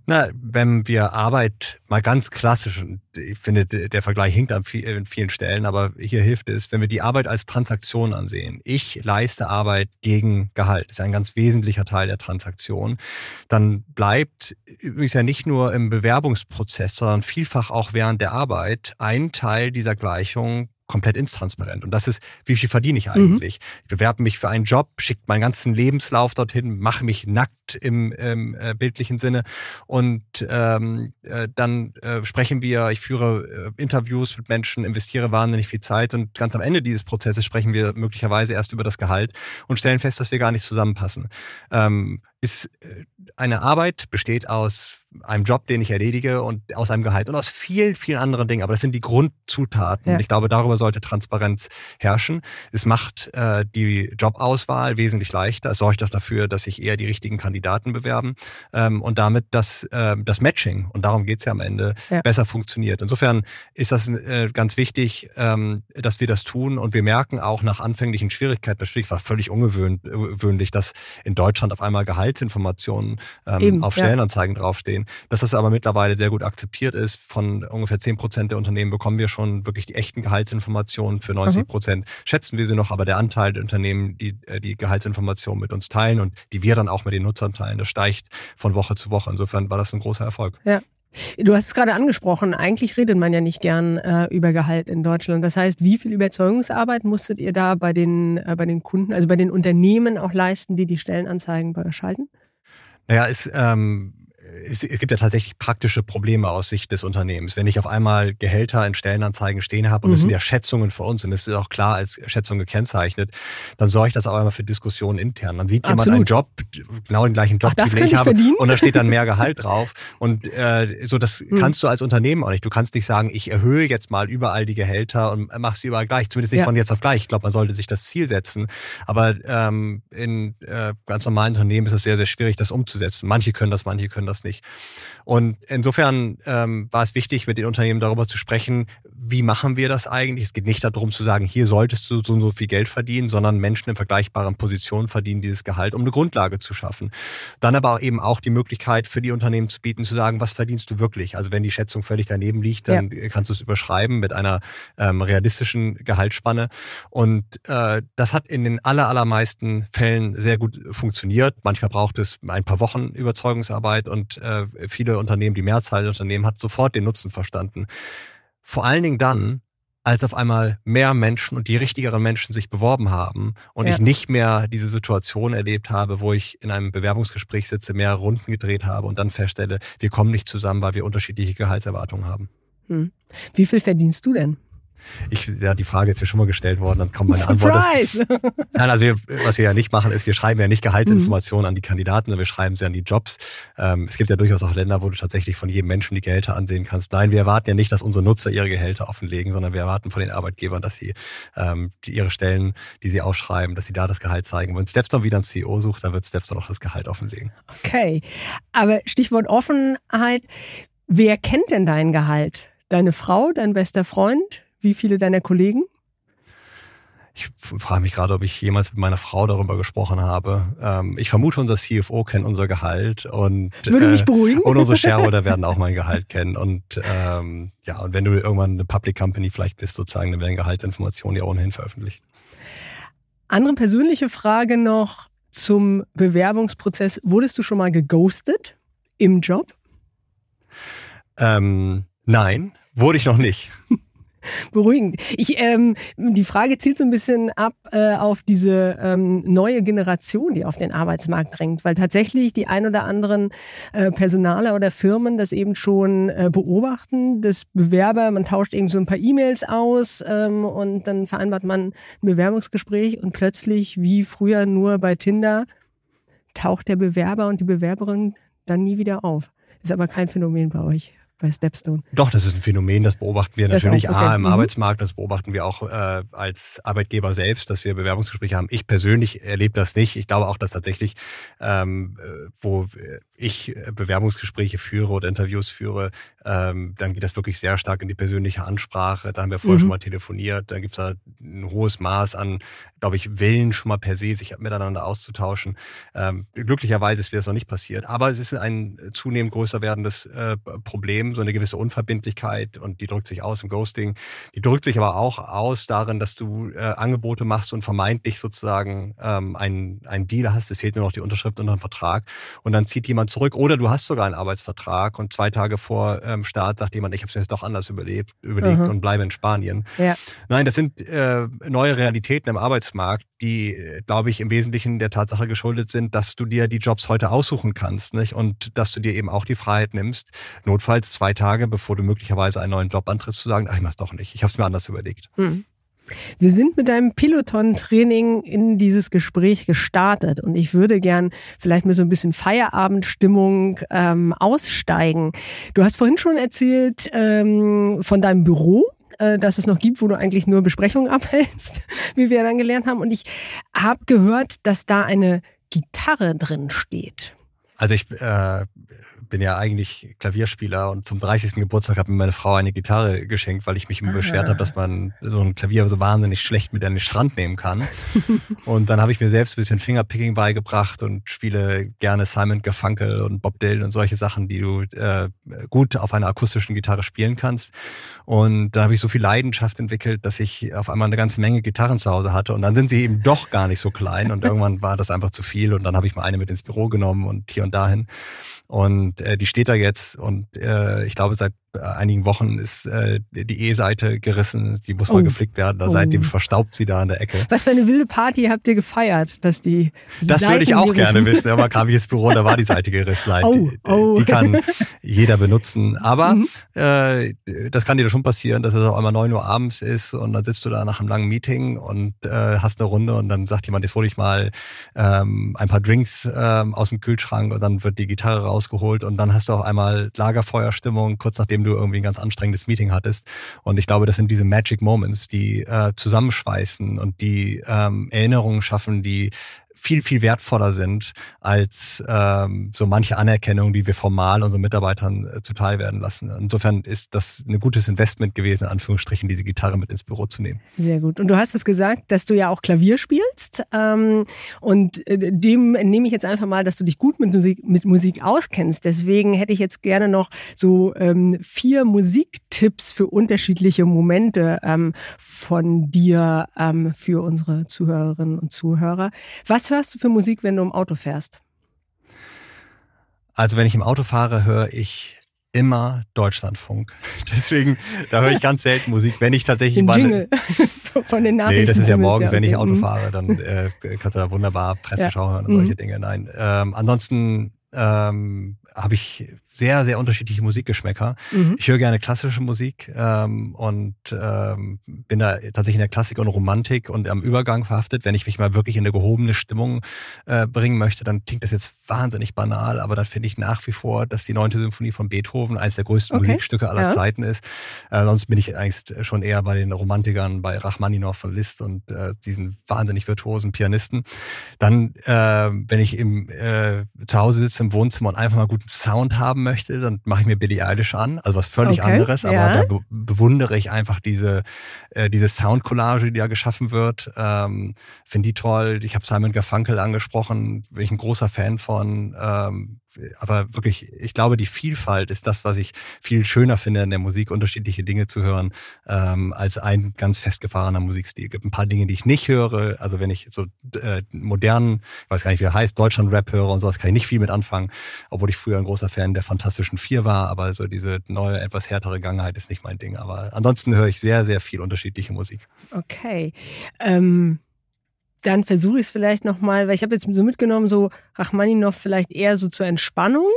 Na, wenn wir Arbeit mal ganz klassisch, und ich finde, der Vergleich hinkt an vielen Stellen, aber hier hilft es, wenn wir die Arbeit als Transaktion ansehen. Ich leiste Arbeit gegen Gehalt. Das ist ein ganz wesentlicher Teil der Transaktion. Dann bleibt übrigens ja nicht nur im Bewerbungsprozess, sondern vielfach auch während der Arbeit ein Teil dieser Gleichung komplett intransparent. Und das ist, wie viel verdiene ich mhm. eigentlich? Mhm. Ich bewerbe mich für einen Job, schicke meinen ganzen Lebenslauf dorthin, mache mich nackt im, im äh, bildlichen Sinne und ähm, äh, dann äh, sprechen wir, ich führe äh, Interviews mit Menschen, investiere wahnsinnig viel Zeit und ganz am Ende dieses Prozesses sprechen wir möglicherweise erst über das Gehalt und stellen fest, dass wir gar nicht zusammenpassen. Ähm, ist äh, eine Arbeit besteht aus einem Job, den ich erledige und aus einem Gehalt und aus vielen, vielen anderen Dingen. Aber das sind die Grundzutaten. Ja. Ich glaube, darüber sollte Transparenz herrschen. Es macht äh, die Jobauswahl wesentlich leichter. Es sorgt auch dafür, dass sich eher die richtigen Kandidaten bewerben ähm, und damit das, äh, das Matching, und darum geht's ja am Ende, ja. besser funktioniert. Insofern ist das äh, ganz wichtig, ähm, dass wir das tun und wir merken auch nach anfänglichen Schwierigkeiten, das war völlig ungewöhnlich, dass in Deutschland auf einmal Gehaltsinformationen ähm, Eben, auf Stellenanzeigen ja. draufstehen sehen. Dass das aber mittlerweile sehr gut akzeptiert ist. Von ungefähr 10 Prozent der Unternehmen bekommen wir schon wirklich die echten Gehaltsinformationen. Für 90 Prozent mhm. schätzen wir sie noch, aber der Anteil der Unternehmen, die äh, die Gehaltsinformationen mit uns teilen und die wir dann auch mit den Nutzern teilen, das steigt von Woche zu Woche. Insofern war das ein großer Erfolg. Ja. Du hast es gerade angesprochen, eigentlich redet man ja nicht gern äh, über Gehalt in Deutschland. Das heißt, wie viel Überzeugungsarbeit musstet ihr da bei den, äh, bei den Kunden, also bei den Unternehmen auch leisten, die die Stellenanzeigen bei euch schalten? Naja, ist, ähm, es, es, gibt ja tatsächlich praktische Probleme aus Sicht des Unternehmens. Wenn ich auf einmal Gehälter in Stellenanzeigen stehen habe und mhm. das sind ja Schätzungen für uns und es ist auch klar als Schätzung gekennzeichnet, dann sorgt das auch einmal für Diskussionen intern. Dann sieht Absolut. jemand einen Job, genau den gleichen Job, Ach, den ich, ich habe und da steht dann mehr Gehalt drauf. Und äh, so das mhm. kannst du als Unternehmen auch nicht. Du kannst nicht sagen, ich erhöhe jetzt mal überall die Gehälter und machst sie überall gleich. Zumindest nicht ja. von jetzt auf gleich. Ich glaube, man sollte sich das Ziel setzen. Aber ähm, in äh, ganz normalen Unternehmen ist es sehr, sehr schwierig, das umzusetzen. Manche können das, manche können das nicht nicht. Und insofern ähm, war es wichtig, mit den Unternehmen darüber zu sprechen, wie machen wir das eigentlich? Es geht nicht darum zu sagen, hier solltest du so und so viel Geld verdienen, sondern Menschen in vergleichbaren Positionen verdienen dieses Gehalt, um eine Grundlage zu schaffen. Dann aber auch eben auch die Möglichkeit für die Unternehmen zu bieten, zu sagen, was verdienst du wirklich? Also wenn die Schätzung völlig daneben liegt, dann ja. kannst du es überschreiben mit einer ähm, realistischen Gehaltsspanne. Und äh, das hat in den aller, allermeisten Fällen sehr gut funktioniert. Manchmal braucht es ein paar Wochen Überzeugungsarbeit und äh, viele Unternehmen, die Mehrzahl der Unternehmen hat sofort den Nutzen verstanden. Vor allen Dingen dann, als auf einmal mehr Menschen und die richtigeren Menschen sich beworben haben und ja. ich nicht mehr diese Situation erlebt habe, wo ich in einem Bewerbungsgespräch sitze, mehr Runden gedreht habe und dann feststelle, wir kommen nicht zusammen, weil wir unterschiedliche Gehaltserwartungen haben. Hm. Wie viel verdienst du denn? Ich, ja, die Frage ist mir schon mal gestellt worden, dann kommt meine Surprise! Antwort. Ist, nein, also wir, was wir ja nicht machen, ist, wir schreiben ja nicht Gehaltsinformationen mhm. an die Kandidaten, sondern wir schreiben sie an die Jobs. Ähm, es gibt ja durchaus auch Länder, wo du tatsächlich von jedem Menschen die Gehälter ansehen kannst. Nein, wir erwarten ja nicht, dass unsere Nutzer ihre Gehälter offenlegen, sondern wir erwarten von den Arbeitgebern, dass sie ähm, die, ihre Stellen, die sie ausschreiben, dass sie da das Gehalt zeigen. Wenn Stepstone wieder ein CEO sucht, dann wird Stepstone auch das Gehalt offenlegen. Okay, aber Stichwort Offenheit. Wer kennt denn dein Gehalt? Deine Frau, dein bester Freund? Wie viele deiner Kollegen? Ich frage mich gerade, ob ich jemals mit meiner Frau darüber gesprochen habe. Ähm, ich vermute, unser CFO kennt unser Gehalt und würde mich äh, beruhigen. Und unsere Shareholder werden auch mein Gehalt kennen. Und ähm, ja, und wenn du irgendwann eine Public Company vielleicht bist, sozusagen, dann werden Gehaltsinformationen ja ohnehin veröffentlicht. Andere persönliche Frage noch zum Bewerbungsprozess. Wurdest du schon mal geghostet im Job? Ähm, nein, wurde ich noch nicht. beruhigend. Ich, ähm, die Frage zielt so ein bisschen ab äh, auf diese ähm, neue Generation, die auf den Arbeitsmarkt drängt, weil tatsächlich die ein oder anderen äh, Personale oder Firmen das eben schon äh, beobachten, das Bewerber, man tauscht irgendwie so ein paar E-Mails aus ähm, und dann vereinbart man ein Bewerbungsgespräch und plötzlich, wie früher nur bei Tinder, taucht der Bewerber und die Bewerberin dann nie wieder auf. Ist aber kein Phänomen bei euch bei Stepstone. Doch, das ist ein Phänomen, das beobachten wir das natürlich A im mhm. Arbeitsmarkt, das beobachten wir auch äh, als Arbeitgeber selbst, dass wir Bewerbungsgespräche haben. Ich persönlich erlebe das nicht. Ich glaube auch, dass tatsächlich, ähm, äh, wo ich Bewerbungsgespräche führe oder Interviews führe, ähm, dann geht das wirklich sehr stark in die persönliche Ansprache. Da haben wir vorher mhm. schon mal telefoniert. Dann gibt es da ein hohes Maß an, glaube ich, Willen schon mal per se, sich miteinander auszutauschen. Ähm, glücklicherweise ist mir das noch nicht passiert. Aber es ist ein zunehmend größer werdendes äh, Problem so eine gewisse Unverbindlichkeit und die drückt sich aus im Ghosting. Die drückt sich aber auch aus darin, dass du äh, Angebote machst und vermeintlich sozusagen ähm, einen, einen Deal hast. Es fehlt nur noch die Unterschrift unter einem Vertrag und dann zieht jemand zurück oder du hast sogar einen Arbeitsvertrag und zwei Tage vor ähm, Start sagt jemand, ich habe es mir jetzt doch anders überlebt, überlegt mhm. und bleibe in Spanien. Ja. Nein, das sind äh, neue Realitäten im Arbeitsmarkt, die, glaube ich, im Wesentlichen der Tatsache geschuldet sind, dass du dir die Jobs heute aussuchen kannst nicht? und dass du dir eben auch die Freiheit nimmst, notfalls zwei Tage, bevor du möglicherweise einen neuen Job antrittst, zu sagen, ach, ich mach's doch nicht. Ich habe es mir anders überlegt. Hm. Wir sind mit deinem Piloton-Training in dieses Gespräch gestartet und ich würde gern vielleicht mit so ein bisschen Feierabendstimmung ähm, aussteigen. Du hast vorhin schon erzählt ähm, von deinem Büro, äh, dass es noch gibt, wo du eigentlich nur Besprechungen abhältst, wie wir dann gelernt haben. Und ich habe gehört, dass da eine Gitarre drin steht. Also ich äh, bin ja eigentlich Klavierspieler und zum 30. Geburtstag hat mir meine Frau eine Gitarre geschenkt, weil ich mich immer beschwert habe, dass man so ein Klavier so wahnsinnig schlecht mit an den Strand nehmen kann. und dann habe ich mir selbst ein bisschen Fingerpicking beigebracht und spiele gerne Simon Garfunkel und Bob Dylan und solche Sachen, die du äh, gut auf einer akustischen Gitarre spielen kannst. Und da habe ich so viel Leidenschaft entwickelt, dass ich auf einmal eine ganze Menge Gitarren zu Hause hatte. Und dann sind sie eben doch gar nicht so klein. Und irgendwann war das einfach zu viel. Und dann habe ich mal eine mit ins Büro genommen und hier und dahin. Und äh, die steht da jetzt und äh, ich glaube, seit äh, einigen Wochen ist äh, die E-Seite gerissen, die muss mal oh. geflickt werden. Da oh. Seitdem verstaubt sie da an der Ecke. Was für eine wilde Party habt ihr gefeiert, dass die Das Seiten würde ich auch gerissen. gerne wissen. Aber kam ich ins Büro, da war die Seite gerissen. Oh. Die, oh. die kann jeder benutzen. Aber mhm. äh, das kann dir schon passieren, dass es auf einmal neun Uhr abends ist und dann sitzt du da nach einem langen Meeting und äh, hast eine Runde und dann sagt jemand, jetzt hole ich mal ähm, ein paar Drinks ähm, aus dem Kühlschrank und dann wird die Gitarre rausgeholt und dann hast du auf einmal Lagerfeuerstimmung, kurz nachdem nachdem du irgendwie ein ganz anstrengendes Meeting hattest. Und ich glaube, das sind diese Magic Moments, die äh, zusammenschweißen und die ähm, Erinnerungen schaffen, die viel, viel wertvoller sind als ähm, so manche Anerkennung, die wir formal unseren Mitarbeitern äh, zuteil werden lassen. Insofern ist das ein gutes Investment gewesen, in Anführungsstrichen, diese Gitarre mit ins Büro zu nehmen. Sehr gut. Und du hast es gesagt, dass du ja auch Klavier spielst. Ähm, und äh, dem nehme ich jetzt einfach mal, dass du dich gut mit Musik, mit Musik auskennst. Deswegen hätte ich jetzt gerne noch so ähm, vier Musiktipps für unterschiedliche Momente ähm, von dir ähm, für unsere Zuhörerinnen und Zuhörer. Was hörst du für Musik, wenn du im Auto fährst? Also wenn ich im Auto fahre, höre ich immer Deutschlandfunk. Deswegen, da höre ich ganz selten Musik. Wenn ich tatsächlich Den Jingle von den Nachrichten. Nee, das ist ja morgens, ja, wenn ich. Auto Mhm. fahre, dann äh, kannst du da wunderbar Presseschau Ja. hören und solche Mhm. Dinge. Nein. Ähm, ansonsten ähm, habe ich sehr, sehr unterschiedliche Musikgeschmäcker. Mhm. Ich höre gerne klassische Musik ähm, und ähm, bin da tatsächlich in der Klassik und Romantik und am Übergang verhaftet. Wenn ich mich mal wirklich in eine gehobene Stimmung äh, bringen möchte, dann klingt das jetzt wahnsinnig banal, aber dann finde ich nach wie vor, dass die neunte Symphonie von Beethoven eines der größten Okay. Musikstücke aller Ja. Zeiten ist. Äh, sonst bin ich eigentlich schon eher bei den Romantikern, bei Rachmaninoff von Liszt und äh, diesen wahnsinnig virtuosen Pianisten. Dann, äh, wenn ich im, äh, zu Hause sitze im Wohnzimmer und einfach mal guten Sound haben möchte, dann mache ich mir Billie Eilish an, also was völlig Okay, anderes, aber ja. da be bewundere ich einfach diese, äh, diese Soundcollage, die da geschaffen wird. Ähm, Finde die toll. Ich habe Simon Garfunkel angesprochen, bin ich ein großer Fan von. Ähm, aber wirklich, ich glaube, die Vielfalt ist das, was ich viel schöner finde in der Musik, unterschiedliche Dinge zu hören, ähm, als ein ganz festgefahrener Musikstil. Es gibt ein paar Dinge, die ich nicht höre. Also wenn ich so äh, modernen, ich weiß gar nicht, wie er heißt, Deutschland-Rap höre und sowas, kann ich nicht viel mit anfangen, obwohl ich früher ein großer Fan der Fantastischen Vier war, aber so diese neue, etwas härtere Gangheit ist nicht mein Ding. Aber ansonsten höre ich sehr, sehr viel unterschiedliche Musik. Okay. Ähm, dann versuche ich es vielleicht nochmal, weil ich habe jetzt so mitgenommen, so Rachmaninoff vielleicht eher so zur Entspannung,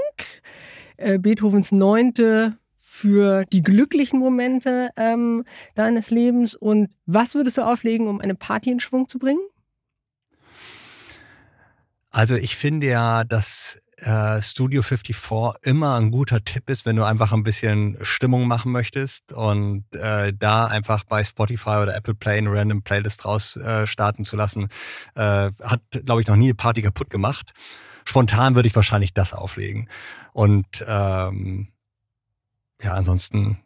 äh, Beethovens Neunte für die glücklichen Momente ähm, deines Lebens. Und was würdest du auflegen, um eine Party in Schwung zu bringen? Also ich finde ja, dass äh, Studio 54 immer ein guter Tipp ist, wenn du einfach ein bisschen Stimmung machen möchtest und äh, da einfach bei Spotify oder Apple Play eine random Playlist raus äh, starten zu lassen, äh, hat, glaube ich, noch nie eine Party kaputt gemacht. Spontan würde ich wahrscheinlich das auflegen. Und ähm, ja, ansonsten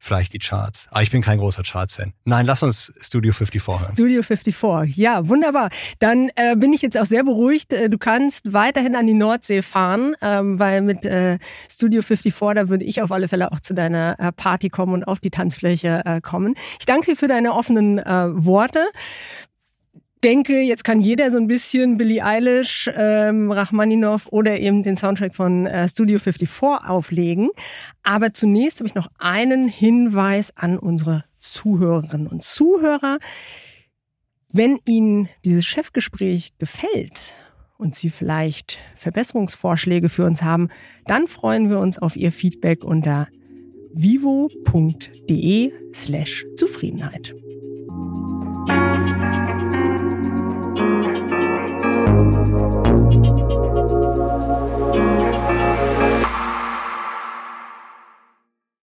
vielleicht die Charts. Aber ich bin kein großer Charts-Fan. Nein, lass uns Studio 54 hören. Studio 54, ja, wunderbar. Dann äh, bin ich jetzt auch sehr beruhigt. Äh, Du kannst weiterhin an die Nordsee fahren, ähm, weil mit äh, Studio 54, da würde ich auf alle Fälle auch zu deiner äh, Party kommen und auf die Tanzfläche äh, kommen. Ich danke dir für deine offenen äh, Worte. Denke, jetzt kann jeder so ein bisschen Billie Eilish, ähm, Rachmaninoff oder eben den Soundtrack von äh, Studio 54 auflegen. Aber zunächst habe ich noch einen Hinweis an unsere Zuhörerinnen und Zuhörer. Wenn Ihnen dieses Chefgespräch gefällt und Sie vielleicht Verbesserungsvorschläge für uns haben, dann freuen wir uns auf Ihr Feedback unter vivo.de slash Zufriedenheit. Thank you.